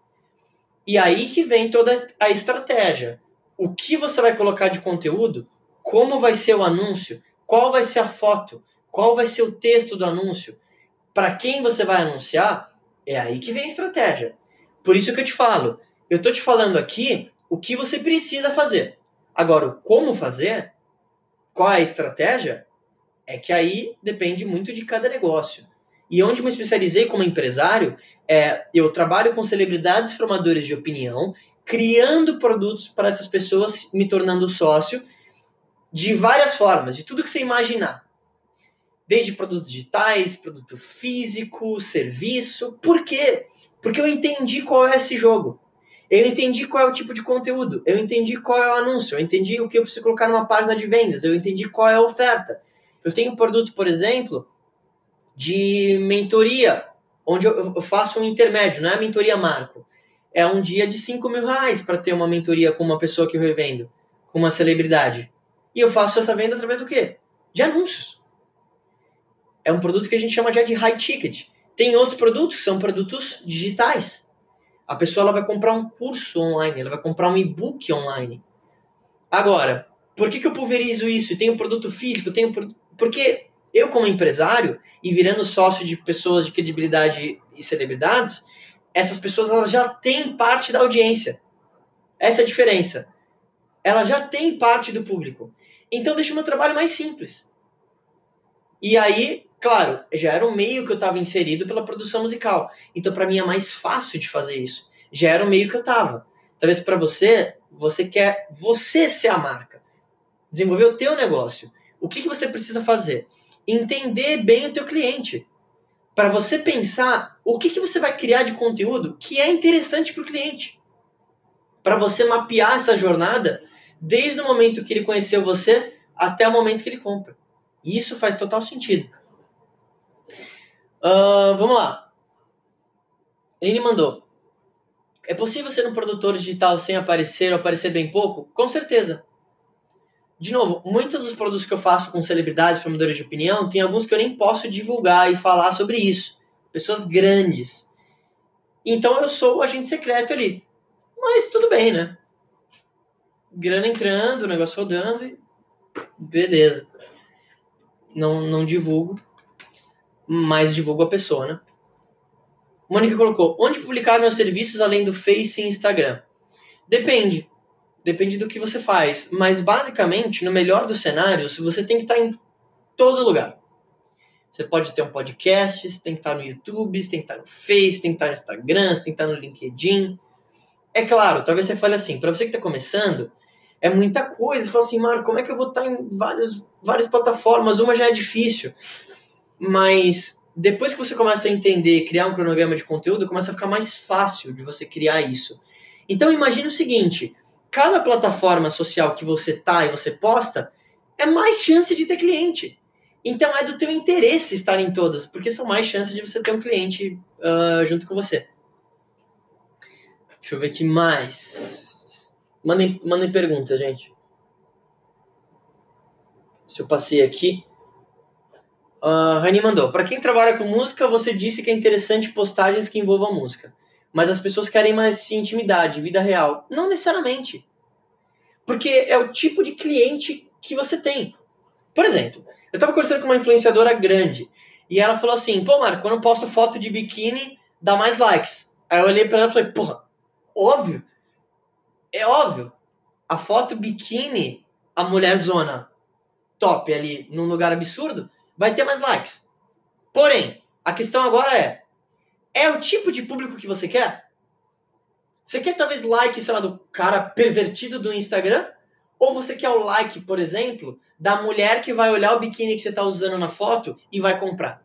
E aí que vem toda a estratégia. O que você vai colocar de conteúdo, como vai ser o anúncio, qual vai ser a foto, qual vai ser o texto do anúncio, para quem você vai anunciar, é aí que vem a estratégia. Por isso que eu te falo, eu estou te falando aqui o que você precisa fazer. Agora, o como fazer, qual é a estratégia, é que aí depende muito de cada negócio. E onde me especializei como empresário, é, eu trabalho com celebridades formadores de opinião, criando produtos para essas pessoas, me tornando sócio, de várias formas, de tudo que você imaginar. Desde produtos digitais, produto físico, serviço. Por quê? Porque eu entendi qual é esse jogo. Eu entendi qual é o tipo de conteúdo, eu entendi qual é o anúncio, eu entendi o que eu preciso colocar numa página de vendas, eu entendi qual é a oferta. Eu tenho um produto, por exemplo, de mentoria, onde eu faço um intermédio, não é a mentoria marco. É um dia de 5 mil reais para ter uma mentoria com uma pessoa que eu revendo, com uma celebridade. E eu faço essa venda através do quê? De anúncios. É um produto que a gente chama já de high ticket. Tem outros produtos que são produtos digitais a pessoa ela vai comprar um curso online, ela vai comprar um e-book online. Agora, por que, que eu pulverizo isso e tenho produto físico? Tenho Porque eu, como empresário, e virando sócio de pessoas de credibilidade e celebridades, essas pessoas elas já têm parte da audiência. Essa é a diferença. Ela já tem parte do público. Então deixa o meu trabalho mais simples. E aí Claro, já era um meio que eu estava inserido pela produção musical. Então, para mim, é mais fácil de fazer isso. Já era o meio que eu estava. Talvez para você, você quer você ser a marca. Desenvolver o teu negócio. O que, que você precisa fazer? Entender bem o teu cliente. Para você pensar o que, que você vai criar de conteúdo que é interessante para o cliente. Para você mapear essa jornada desde o momento que ele conheceu você até o momento que ele compra. Isso faz total sentido. Uh, vamos lá. Ele mandou. É possível ser um produtor digital sem aparecer ou aparecer bem pouco? Com certeza. De novo, muitos dos produtos que eu faço com celebridades, formadores de opinião, tem alguns que eu nem posso divulgar e falar sobre isso. Pessoas grandes. Então eu sou o agente secreto ali. Mas tudo bem, né? Grana entrando, o negócio rodando e beleza. Não, não divulgo mas divulgo a pessoa, né? Mônica colocou: onde publicar meus serviços além do Face e Instagram? Depende. depende do que você faz. Mas basicamente, no melhor dos cenários, você tem que estar em todo lugar. Você pode ter um podcast, você tem que estar no YouTube, você tem que estar no Face, tem que estar no Instagram, você tem que estar no LinkedIn. É claro, talvez você fale assim, para você que está começando, é muita coisa. Você fala assim, Marco, como é que eu vou estar em várias, várias plataformas? Uma já é difícil. Mas depois que você começa a entender, criar um cronograma de conteúdo, começa a ficar mais fácil de você criar isso. Então imagine o seguinte, cada plataforma social que você tá e você posta, é mais chance de ter cliente. Então é do teu interesse estar em todas, porque são mais chances de você ter um cliente uh, junto com você. Deixa eu ver aqui mais. Mandem, mandem perguntas, gente. Se eu passei aqui. Uh, Rani mandou. Para quem trabalha com música, você disse que é interessante postagens que envolvam música. Mas as pessoas querem mais intimidade, vida real. Não necessariamente. Porque é o tipo de cliente que você tem. Por exemplo, eu tava conversando com uma influenciadora grande e ela falou assim: pô, Marco, quando eu posto foto de biquíni, dá mais likes. Aí eu olhei pra ela e falei: porra, óbvio. É óbvio. A foto biquíni, a mulher zona top ali, num lugar absurdo, vai ter mais likes. Porém, a questão agora é: é o tipo de público que você quer? Você quer talvez like, sei lá, do cara pervertido do Instagram? Ou você quer o like, por exemplo, da mulher que vai olhar o biquíni que você está usando na foto e vai comprar?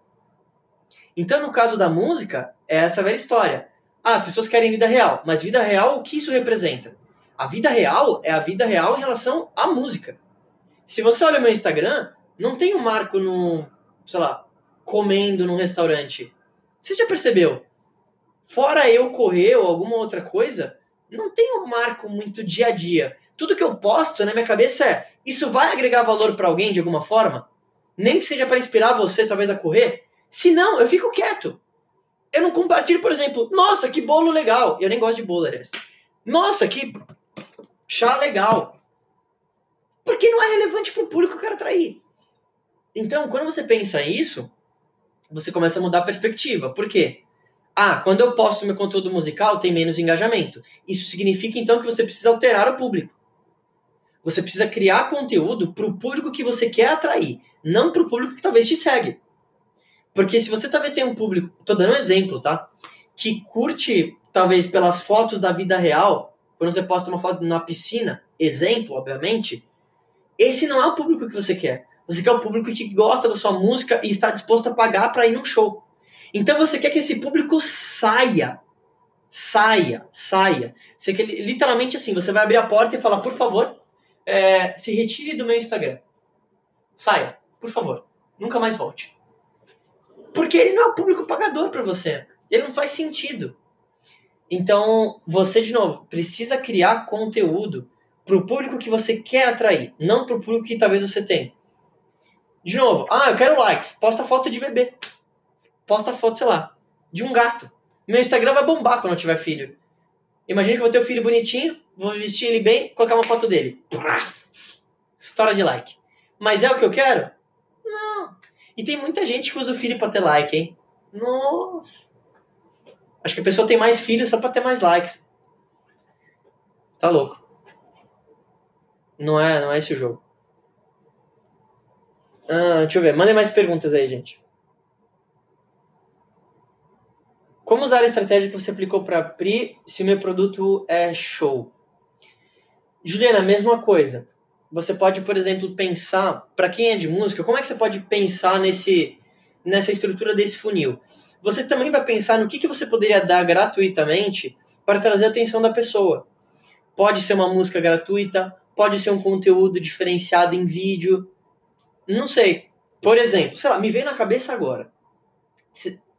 Então, no caso da música, é essa velha história. Ah, as pessoas querem vida real, mas vida real, o que isso representa? A vida real é a vida real em relação à música. Se você olha o meu Instagram, não tem um marco no, sei lá, comendo num restaurante. Você já percebeu? Fora eu correr ou alguma outra coisa, não tem um marco muito dia a dia tudo que eu posto na minha cabeça é: isso vai agregar valor para alguém de alguma forma? Nem que seja para inspirar você, talvez, a correr? Se não, eu fico quieto. Eu não compartilho, por exemplo, nossa, que bolo legal. Eu nem gosto de bolo, aliás. Nossa, que chá legal. Porque não é relevante para o público que eu quero atrair. Então, quando você pensa isso, você começa a mudar a perspectiva. Por quê? Ah, quando eu posto meu conteúdo musical, tem menos engajamento. Isso significa então que você precisa alterar o público. Você precisa criar conteúdo para o público que você quer atrair, não para o público que talvez te segue. Porque se você talvez tenha um público, tô dando um exemplo, tá? Que curte talvez pelas fotos da vida real, quando você posta uma foto na piscina, exemplo, obviamente, esse não é o público que você quer. Você quer o público que gosta da sua música e está disposto a pagar para ir num show. Então você quer que esse público saia. Saia, saia. Você quer, literalmente assim, você vai abrir a porta e falar, por favor, é, se retire do meu Instagram. Saia, por favor. Nunca mais volte. Porque ele não é o público pagador para você. Ele não faz sentido. Então, você, de novo, precisa criar conteúdo para o público que você quer atrair, não para o público que talvez você tenha. De novo, ah, eu quero likes. Posta foto de bebê. Posta foto, sei lá, de um gato. Meu Instagram vai bombar quando eu tiver filho. Imagina que eu vou ter um filho bonitinho, vou vestir ele bem, colocar uma foto dele. História de like. Mas é o que eu quero? Não. E tem muita gente que usa o filho pra ter like, hein? Nossa. Acho que a pessoa tem mais filhos só pra ter mais likes. Tá louco. Não é, não é esse o jogo. Ah, deixa eu ver. Mandem mais perguntas aí, gente. Como usar a estratégia que você aplicou para Pri se o meu produto é show? Juliana, mesma coisa. Você pode, por exemplo, pensar, para quem é de música, como é que você pode pensar nesse, nessa estrutura desse funil? Você também vai pensar no que, que você poderia dar gratuitamente para trazer a atenção da pessoa. Pode ser uma música gratuita, pode ser um conteúdo diferenciado em vídeo. Não sei. Por exemplo, sei lá, me veio na cabeça agora.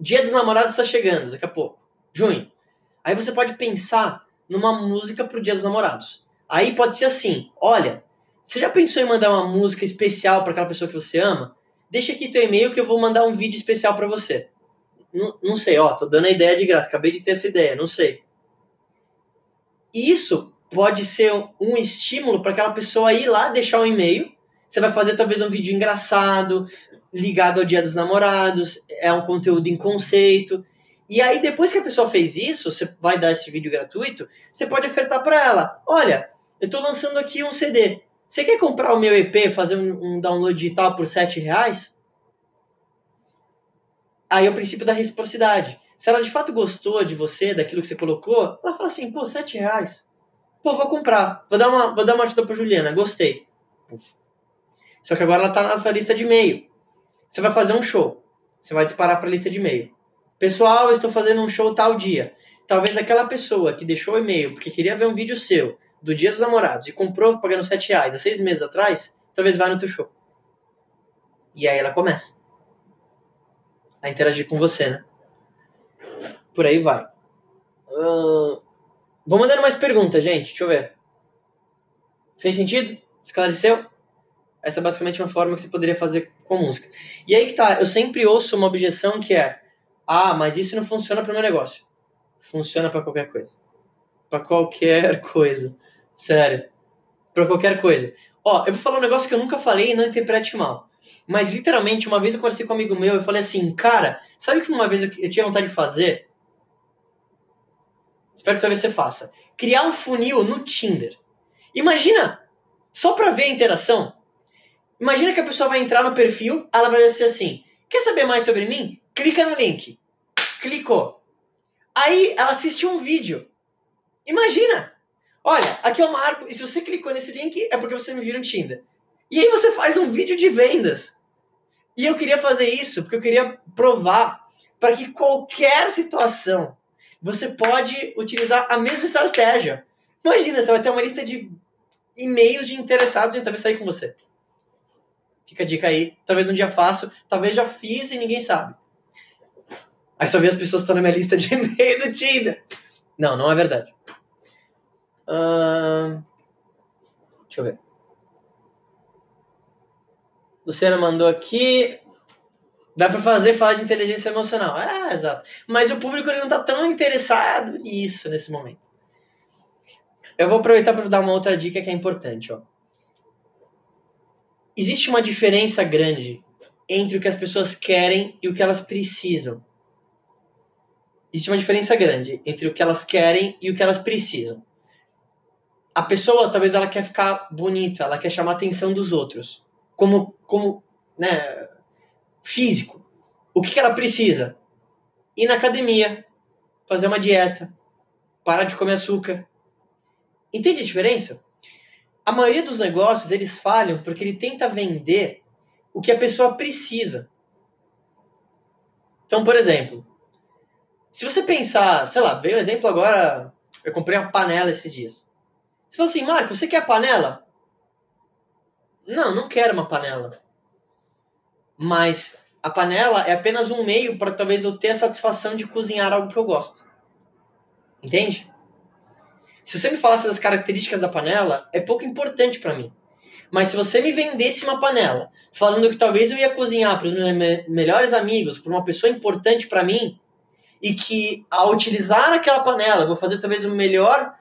Dia dos Namorados está chegando, daqui a pouco. Junho. Aí você pode pensar numa música pro Dia dos Namorados. Aí pode ser assim: olha, você já pensou em mandar uma música especial para aquela pessoa que você ama? Deixa aqui teu e-mail que eu vou mandar um vídeo especial para você. Não, não sei, ó, tô dando a ideia de graça, acabei de ter essa ideia, não sei. Isso pode ser um estímulo para aquela pessoa ir lá deixar um e-mail. Você vai fazer talvez um vídeo engraçado, ligado ao Dia dos Namorados, é um conteúdo em conceito. E aí, depois que a pessoa fez isso, você vai dar esse vídeo gratuito, você pode ofertar para ela: olha, eu tô lançando aqui um CD. Você quer comprar o meu EP, fazer um, um download digital por 7 reais? Aí é o princípio da reciprocidade. Se ela de fato gostou de você, daquilo que você colocou, ela fala assim, pô, 7 reais. Pô, vou comprar. Vou dar uma, vou dar uma ajuda pra Juliana, gostei. Só que agora ela tá na sua lista de e-mail. Você vai fazer um show. Você vai disparar pra lista de e-mail. Pessoal, eu estou fazendo um show tal dia. Talvez aquela pessoa que deixou o e-mail porque queria ver um vídeo seu do Dia dos Namorados e comprou pagando 7 reais há seis meses atrás, talvez vá no teu show. E aí ela começa a interagir com você, né? Por aí vai. Uh, vou mandando mais perguntas, gente. Deixa eu ver. Fez sentido? Esclareceu? Essa é basicamente uma forma que você poderia fazer com música. E aí que tá, eu sempre ouço uma objeção que é: ah, mas isso não funciona para meu negócio. Funciona para qualquer coisa. Para qualquer coisa. Sério. Pra qualquer coisa. Ó, eu vou falar um negócio que eu nunca falei e não interprete mal. Mas literalmente, uma vez eu conversei com um amigo meu e falei assim, cara, sabe que uma vez eu tinha vontade de fazer? Espero que talvez você faça. Criar um funil no Tinder. Imagina! Só pra ver a interação. Imagina que a pessoa vai entrar no perfil, ela vai ser assim: quer saber mais sobre mim? Clica no link. Clicou. Aí ela assiste um vídeo. Imagina! Olha, aqui é o Marco, e se você clicou nesse link é porque você me viu no Tinder. E aí você faz um vídeo de vendas. E eu queria fazer isso porque eu queria provar para que qualquer situação você pode utilizar a mesma estratégia. Imagina, você vai ter uma lista de e-mails de interessados em talvez sair com você. Fica a dica aí. Talvez um dia faço, talvez já fiz e ninguém sabe. Aí só vê as pessoas que estão na minha lista de e-mail do Tinder. Não, não é verdade. Deixa eu ver. Luciana mandou aqui. Dá pra fazer falar de inteligência emocional. É, exato. Mas o público ele não tá tão interessado nisso nesse momento. Eu vou aproveitar para dar uma outra dica que é importante. Ó. Existe uma diferença grande entre o que as pessoas querem e o que elas precisam. Existe uma diferença grande entre o que elas querem e o que elas precisam a pessoa talvez ela quer ficar bonita, ela quer chamar a atenção dos outros, como como, né, físico. O que, que ela precisa? Ir na academia, fazer uma dieta, parar de comer açúcar. Entende a diferença? A maioria dos negócios eles falham porque ele tenta vender o que a pessoa precisa. Então, por exemplo, se você pensar, sei lá, veio um exemplo agora, eu comprei uma panela esses dias. Você fala assim, Marco, você quer panela? Não, não quero uma panela. Mas a panela é apenas um meio para talvez eu ter a satisfação de cozinhar algo que eu gosto. Entende? Se você me falasse das características da panela, é pouco importante para mim. Mas se você me vendesse uma panela, falando que talvez eu ia cozinhar para os meus me melhores amigos, para uma pessoa importante para mim, e que ao utilizar aquela panela, vou fazer talvez o melhor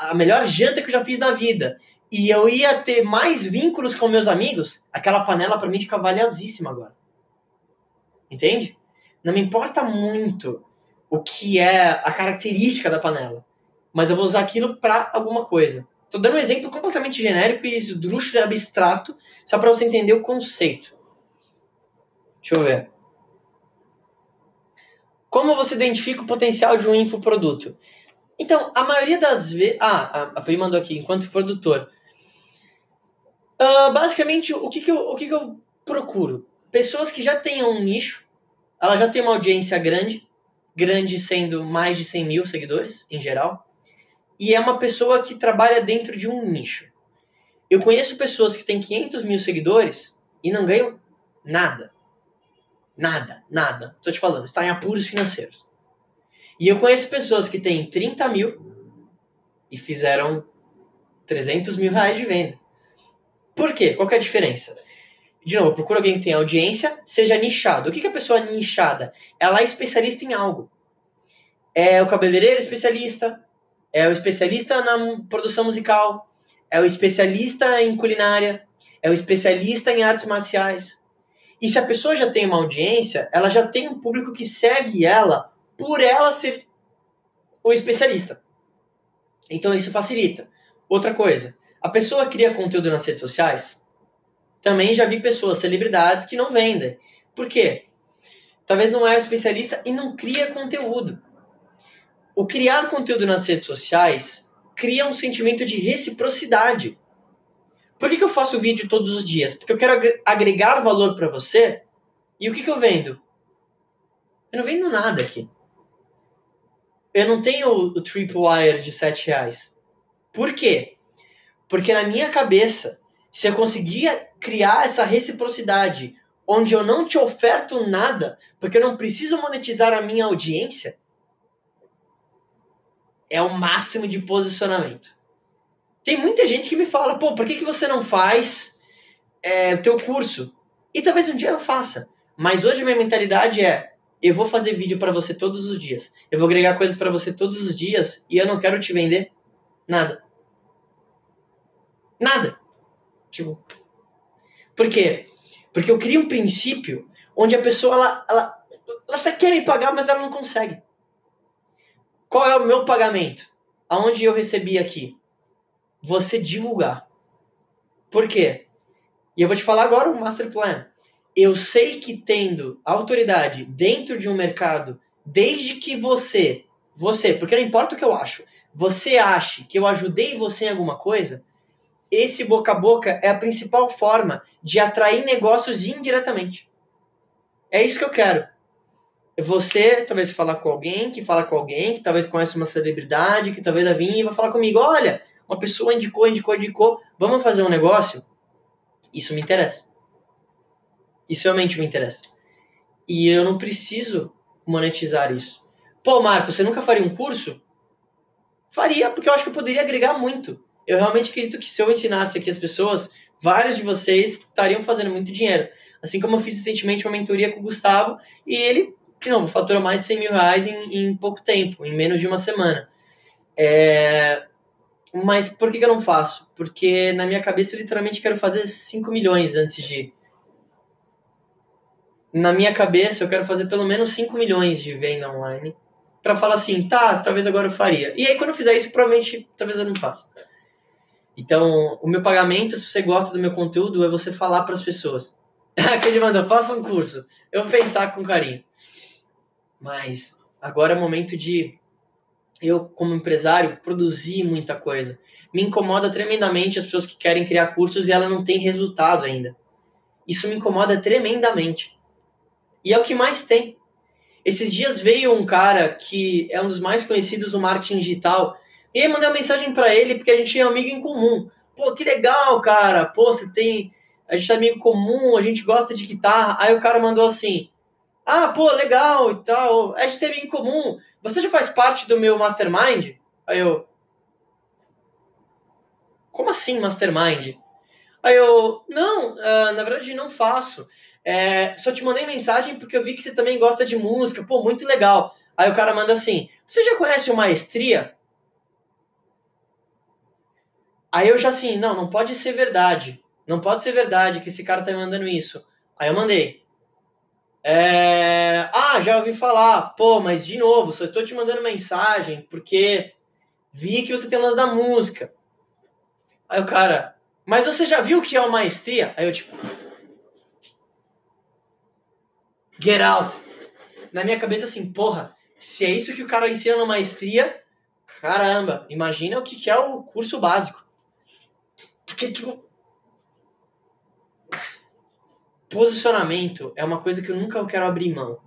a melhor janta que eu já fiz na vida e eu ia ter mais vínculos com meus amigos, aquela panela para mim fica valiosíssima agora. Entende? Não me importa muito o que é a característica da panela, mas eu vou usar aquilo para alguma coisa. Tô dando um exemplo completamente genérico e esdrúxulo e abstrato, só para você entender o conceito. Deixa eu ver. Como você identifica o potencial de um infoproduto? Então, a maioria das vezes. Ah, a Pri mandou aqui, enquanto produtor. Uh, basicamente, o, que, que, eu, o que, que eu procuro? Pessoas que já tenham um nicho, ela já tem uma audiência grande, grande sendo mais de 100 mil seguidores, em geral, e é uma pessoa que trabalha dentro de um nicho. Eu conheço pessoas que têm 500 mil seguidores e não ganham nada. Nada, nada. Estou te falando, está em apuros financeiros. E eu conheço pessoas que têm 30 mil e fizeram 300 mil reais de venda. Por quê? Qual é a diferença? De novo, procura alguém que tenha audiência, seja nichado. O que, que é a pessoa nichada? Ela é especialista em algo. É o cabeleireiro especialista, é o especialista na produção musical, é o especialista em culinária, é o especialista em artes marciais. E se a pessoa já tem uma audiência, ela já tem um público que segue ela por ela ser o especialista. Então isso facilita. Outra coisa, a pessoa cria conteúdo nas redes sociais. Também já vi pessoas, celebridades, que não vendem. Por quê? Talvez não é um especialista e não cria conteúdo. O criar conteúdo nas redes sociais cria um sentimento de reciprocidade. Por que, que eu faço vídeo todos os dias? Porque eu quero agregar valor para você. E o que, que eu vendo? Eu não vendo nada aqui. Eu não tenho o, Tripwire de 7 reais. Por quê? Porque na minha cabeça, se eu conseguir criar essa reciprocidade, onde eu não te oferto nada, porque eu não preciso monetizar a minha audiência, é o máximo de posicionamento. Tem muita gente que me fala, pô, por que, que você não faz é, o teu curso? E talvez um dia eu faça. Mas hoje a minha mentalidade é, eu vou fazer vídeo para você todos os dias. Eu vou agregar coisas para você todos os dias e eu não quero te vender nada. Nada. Tipo. Por quê? Porque eu crio um princípio onde a pessoa ela, ela, ela até quer me pagar, mas ela não consegue. Qual é o meu pagamento? Aonde eu recebi aqui? Você divulgar. Por quê? E eu vou te falar agora o master plan eu sei que tendo autoridade dentro de um mercado, desde que você, você, porque não importa o que eu acho, você ache que eu ajudei você em alguma coisa, esse boca a boca é a principal forma de atrair negócios indiretamente. É isso que eu quero. Você talvez falar com alguém, que fala com alguém, que talvez conhece uma celebridade, que talvez vai vir e vai falar comigo, olha, uma pessoa indicou, indicou, indicou, vamos fazer um negócio? Isso me interessa. Isso realmente me interessa. E eu não preciso monetizar isso. Pô, Marco, você nunca faria um curso? Faria, porque eu acho que eu poderia agregar muito. Eu realmente acredito que se eu ensinasse aqui as pessoas, vários de vocês estariam fazendo muito dinheiro. Assim como eu fiz recentemente uma mentoria com o Gustavo e ele, de novo, faturou mais de 100 mil reais em, em pouco tempo, em menos de uma semana. É... Mas por que, que eu não faço? Porque na minha cabeça eu literalmente quero fazer 5 milhões antes de na minha cabeça, eu quero fazer pelo menos 5 milhões de venda online para falar assim, tá, talvez agora eu faria. E aí, quando eu fizer isso, provavelmente, talvez eu não faça. Então, o meu pagamento, se você gosta do meu conteúdo, é você falar para as pessoas. Aquele manda, faça um curso. Eu vou pensar com carinho. Mas agora é momento de eu, como empresário, produzir muita coisa. Me incomoda tremendamente as pessoas que querem criar cursos e ela não tem resultado ainda. Isso me incomoda tremendamente. E é o que mais tem. Esses dias veio um cara que é um dos mais conhecidos do marketing digital. E aí mandei uma mensagem para ele porque a gente um amigo em comum. Pô, que legal, cara. Pô, você tem. A gente é amigo comum, a gente gosta de guitarra. Aí o cara mandou assim: Ah, pô, legal e tal. A gente teve em comum. Você já faz parte do meu mastermind? Aí eu. Como assim mastermind? Aí eu. Não, uh, na verdade não faço. É, só te mandei mensagem porque eu vi que você também gosta de música. Pô, muito legal. Aí o cara manda assim: Você já conhece o Maestria? Aí eu já assim: Não, não pode ser verdade. Não pode ser verdade que esse cara tá me mandando isso. Aí eu mandei. É... Ah, já ouvi falar. Pô, mas de novo, só estou te mandando mensagem porque vi que você tem lance da música. Aí o cara, mas você já viu o que é uma maestria? Aí eu tipo, Get Out. Na minha cabeça, assim, porra, se é isso que o cara ensina na maestria, caramba, imagina o que, que é o curso básico. Porque, tipo. Posicionamento é uma coisa que eu nunca quero abrir mão.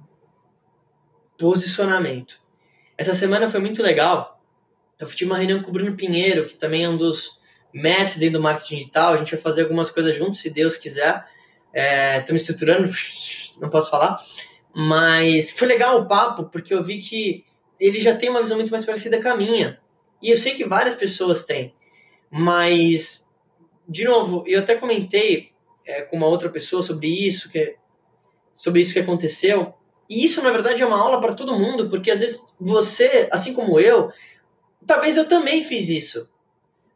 Posicionamento. Essa semana foi muito legal. Eu tive uma reunião com o Bruno Pinheiro, que também é um dos mestres dentro do marketing digital. A gente vai fazer algumas coisas juntos, se Deus quiser. Estamos é, estruturando não posso falar. Mas foi legal o papo, porque eu vi que ele já tem uma visão muito mais parecida com a minha. E eu sei que várias pessoas têm. Mas, de novo, eu até comentei é, com uma outra pessoa sobre isso, que, sobre isso que aconteceu. E isso, na verdade, é uma aula para todo mundo, porque às vezes você, assim como eu, talvez eu também fiz isso.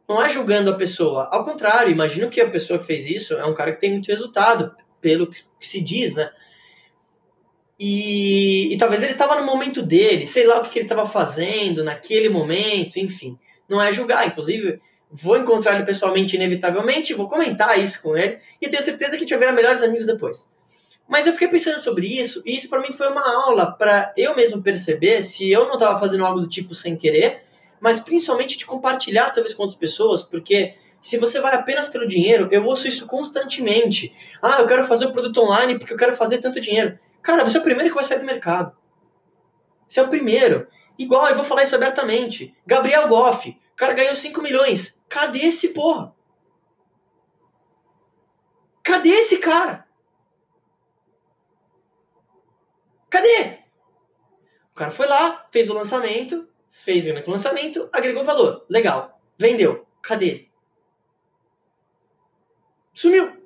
Não é julgando a pessoa. Ao contrário, imagino que a pessoa que fez isso é um cara que tem muito resultado, pelo que se diz, né? E, e talvez ele estava no momento dele, sei lá o que, que ele estava fazendo naquele momento, enfim. Não é julgar. Inclusive, vou encontrar ele pessoalmente inevitavelmente, vou comentar isso com ele e tenho certeza que a gente vai melhores amigos depois. Mas eu fiquei pensando sobre isso e isso para mim foi uma aula para eu mesmo perceber se eu não estava fazendo algo do tipo sem querer, mas principalmente de compartilhar talvez com outras pessoas, porque se você vai apenas pelo dinheiro, eu ouço isso constantemente. Ah, eu quero fazer o produto online porque eu quero fazer tanto dinheiro. Cara, você é o primeiro que vai sair do mercado. Você é o primeiro. Igual, eu vou falar isso abertamente. Gabriel Goff, o cara ganhou 5 milhões. Cadê esse porra? Cadê esse cara? Cadê? O cara foi lá, fez o lançamento, fez o lançamento, agregou valor. Legal. Vendeu. Cadê? Sumiu.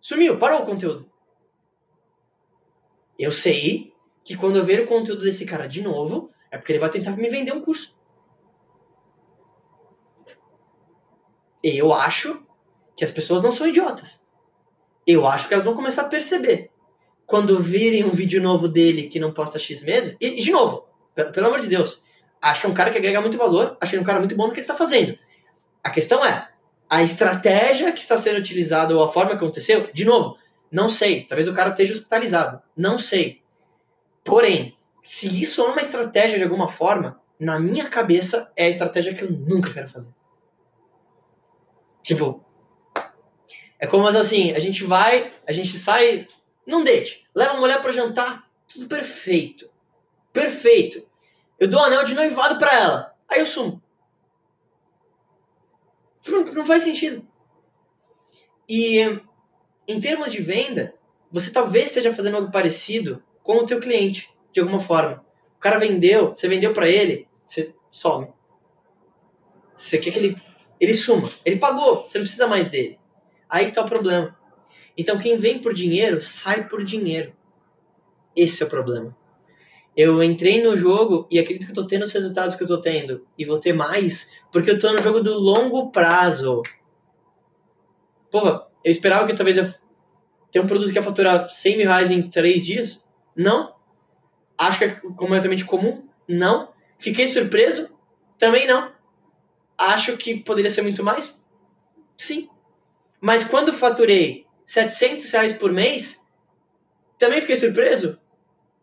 Sumiu, parou o conteúdo. Eu sei que quando eu ver o conteúdo desse cara de novo, é porque ele vai tentar me vender um curso. Eu acho que as pessoas não são idiotas. Eu acho que elas vão começar a perceber. Quando virem um vídeo novo dele que não posta X meses, e, de novo, pelo, pelo amor de Deus, acho que é um cara que agrega muito valor, acho que é um cara muito bom no que ele está fazendo. A questão é, a estratégia que está sendo utilizada ou a forma que aconteceu, de novo, não sei. Talvez o cara esteja hospitalizado. Não sei. Porém, se isso é uma estratégia de alguma forma, na minha cabeça é a estratégia que eu nunca quero fazer. Tipo, é como assim, a gente vai, a gente sai num date, leva a mulher para jantar, tudo perfeito. Perfeito. Eu dou um anel de noivado para ela. Aí eu sumo. Não, não faz sentido. E em termos de venda, você talvez esteja fazendo algo parecido com o teu cliente, de alguma forma. O cara vendeu, você vendeu para ele, você some. Você quer que ele ele suma. Ele pagou, você não precisa mais dele. Aí que tá o problema. Então quem vem por dinheiro, sai por dinheiro. Esse é o problema. Eu entrei no jogo e acredito que eu tô tendo os resultados que eu tô tendo. E vou ter mais, porque eu tô no jogo do longo prazo. Porra, eu esperava que talvez eu tenha um produto que ia faturar 100 mil reais em 3 dias. Não. Acho que é completamente comum. Não. Fiquei surpreso. Também não. Acho que poderia ser muito mais? Sim. Mas quando faturei 700 reais por mês, também fiquei surpreso?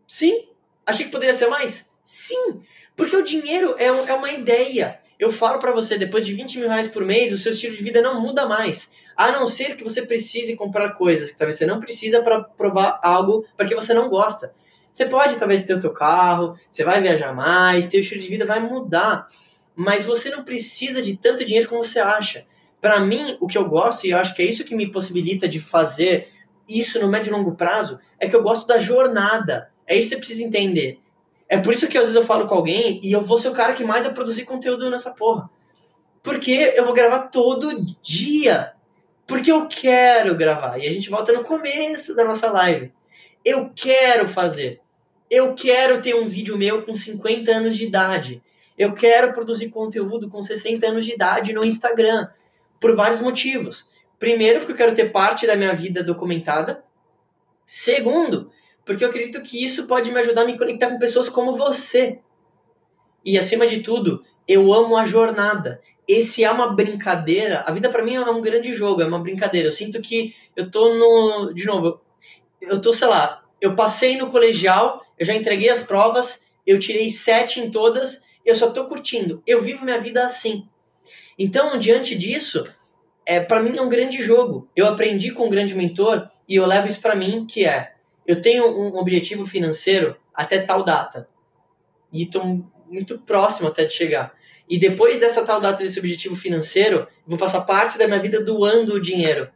Sim. Achei que poderia ser mais? Sim. Porque o dinheiro é, é uma ideia. Eu falo para você, depois de 20 mil reais por mês, o seu estilo de vida não muda mais. A não ser que você precise comprar coisas que talvez você não precisa para provar algo para que você não gosta. Você pode talvez ter o teu carro, você vai viajar mais, teu estilo de vida vai mudar mas você não precisa de tanto dinheiro como você acha. Para mim, o que eu gosto, e eu acho que é isso que me possibilita de fazer isso no médio e longo prazo, é que eu gosto da jornada. É isso que você precisa entender. É por isso que às vezes eu falo com alguém e eu vou ser o cara que mais vai produzir conteúdo nessa porra. Porque eu vou gravar todo dia. Porque eu quero gravar. E a gente volta no começo da nossa live. Eu quero fazer. Eu quero ter um vídeo meu com 50 anos de idade. Eu quero produzir conteúdo com 60 anos de idade no Instagram, por vários motivos. Primeiro, porque eu quero ter parte da minha vida documentada. Segundo, porque eu acredito que isso pode me ajudar a me conectar com pessoas como você. E acima de tudo, eu amo a jornada. Esse é uma brincadeira. A vida para mim é um grande jogo, é uma brincadeira. Eu sinto que eu tô no, de novo, eu tô, sei lá, eu passei no colegial, eu já entreguei as provas, eu tirei sete em todas eu só estou curtindo. Eu vivo minha vida assim. Então, diante disso, é para mim é um grande jogo. Eu aprendi com um grande mentor e eu levo isso para mim, que é eu tenho um objetivo financeiro até tal data. E estou muito próximo até de chegar. E depois dessa tal data desse objetivo financeiro, vou passar parte da minha vida doando o dinheiro.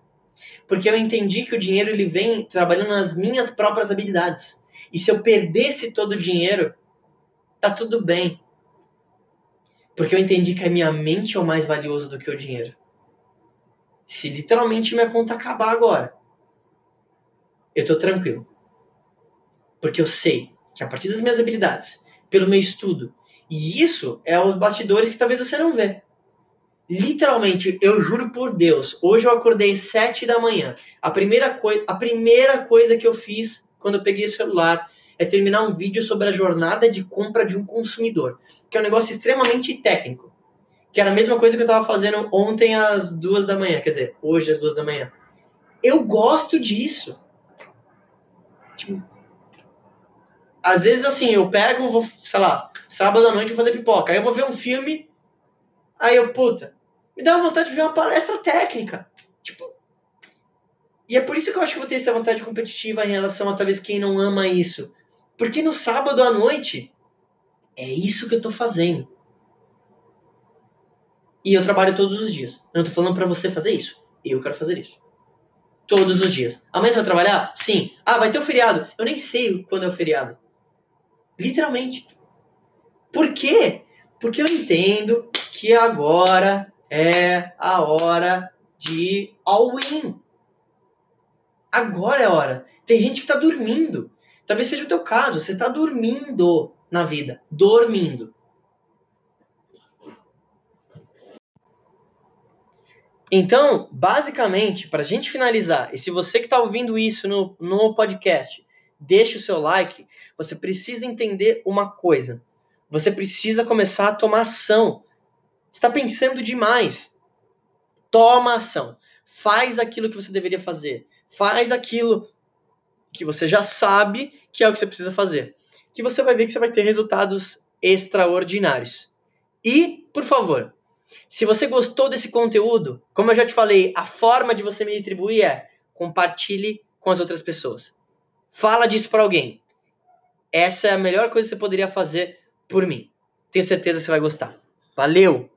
Porque eu entendi que o dinheiro ele vem trabalhando nas minhas próprias habilidades. E se eu perdesse todo o dinheiro, tá tudo bem. Porque eu entendi que a minha mente é o mais valioso do que o dinheiro. Se literalmente minha conta acabar agora, eu tô tranquilo. Porque eu sei que a partir das minhas habilidades, pelo meu estudo, e isso é os bastidores que talvez você não vê. Literalmente, eu juro por Deus, hoje eu acordei sete da manhã. A primeira, coi a primeira coisa que eu fiz quando eu peguei o celular é terminar um vídeo sobre a jornada de compra de um consumidor, que é um negócio extremamente técnico. Que era a mesma coisa que eu tava fazendo ontem às duas da manhã, quer dizer, hoje às duas da manhã. Eu gosto disso. Tipo, às vezes assim, eu pego, vou, sei lá, sábado à noite vou fazer pipoca. Aí eu vou ver um filme, aí eu, puta, me dá vontade de ver uma palestra técnica. Tipo. E é por isso que eu acho que eu vou ter essa vontade competitiva em relação a talvez quem não ama isso. Porque no sábado à noite, é isso que eu tô fazendo. E eu trabalho todos os dias. Eu não tô falando para você fazer isso. Eu quero fazer isso. Todos os dias. Amanhã você vai trabalhar? Sim. Ah, vai ter o um feriado. Eu nem sei quando é o feriado. Literalmente. Por quê? Porque eu entendo que agora é a hora de all-in. Agora é a hora. Tem gente que tá dormindo. Talvez seja o teu caso. Você tá dormindo na vida. Dormindo. Então, basicamente, para a gente finalizar, e se você que está ouvindo isso no, no podcast, deixe o seu like, você precisa entender uma coisa. Você precisa começar a tomar ação. Está pensando demais. Toma ação. Faz aquilo que você deveria fazer. Faz aquilo que você já sabe que é o que você precisa fazer. Que você vai ver que você vai ter resultados extraordinários. E, por favor, se você gostou desse conteúdo, como eu já te falei, a forma de você me retribuir é compartilhe com as outras pessoas. Fala disso para alguém. Essa é a melhor coisa que você poderia fazer por mim. Tenho certeza que você vai gostar. Valeu!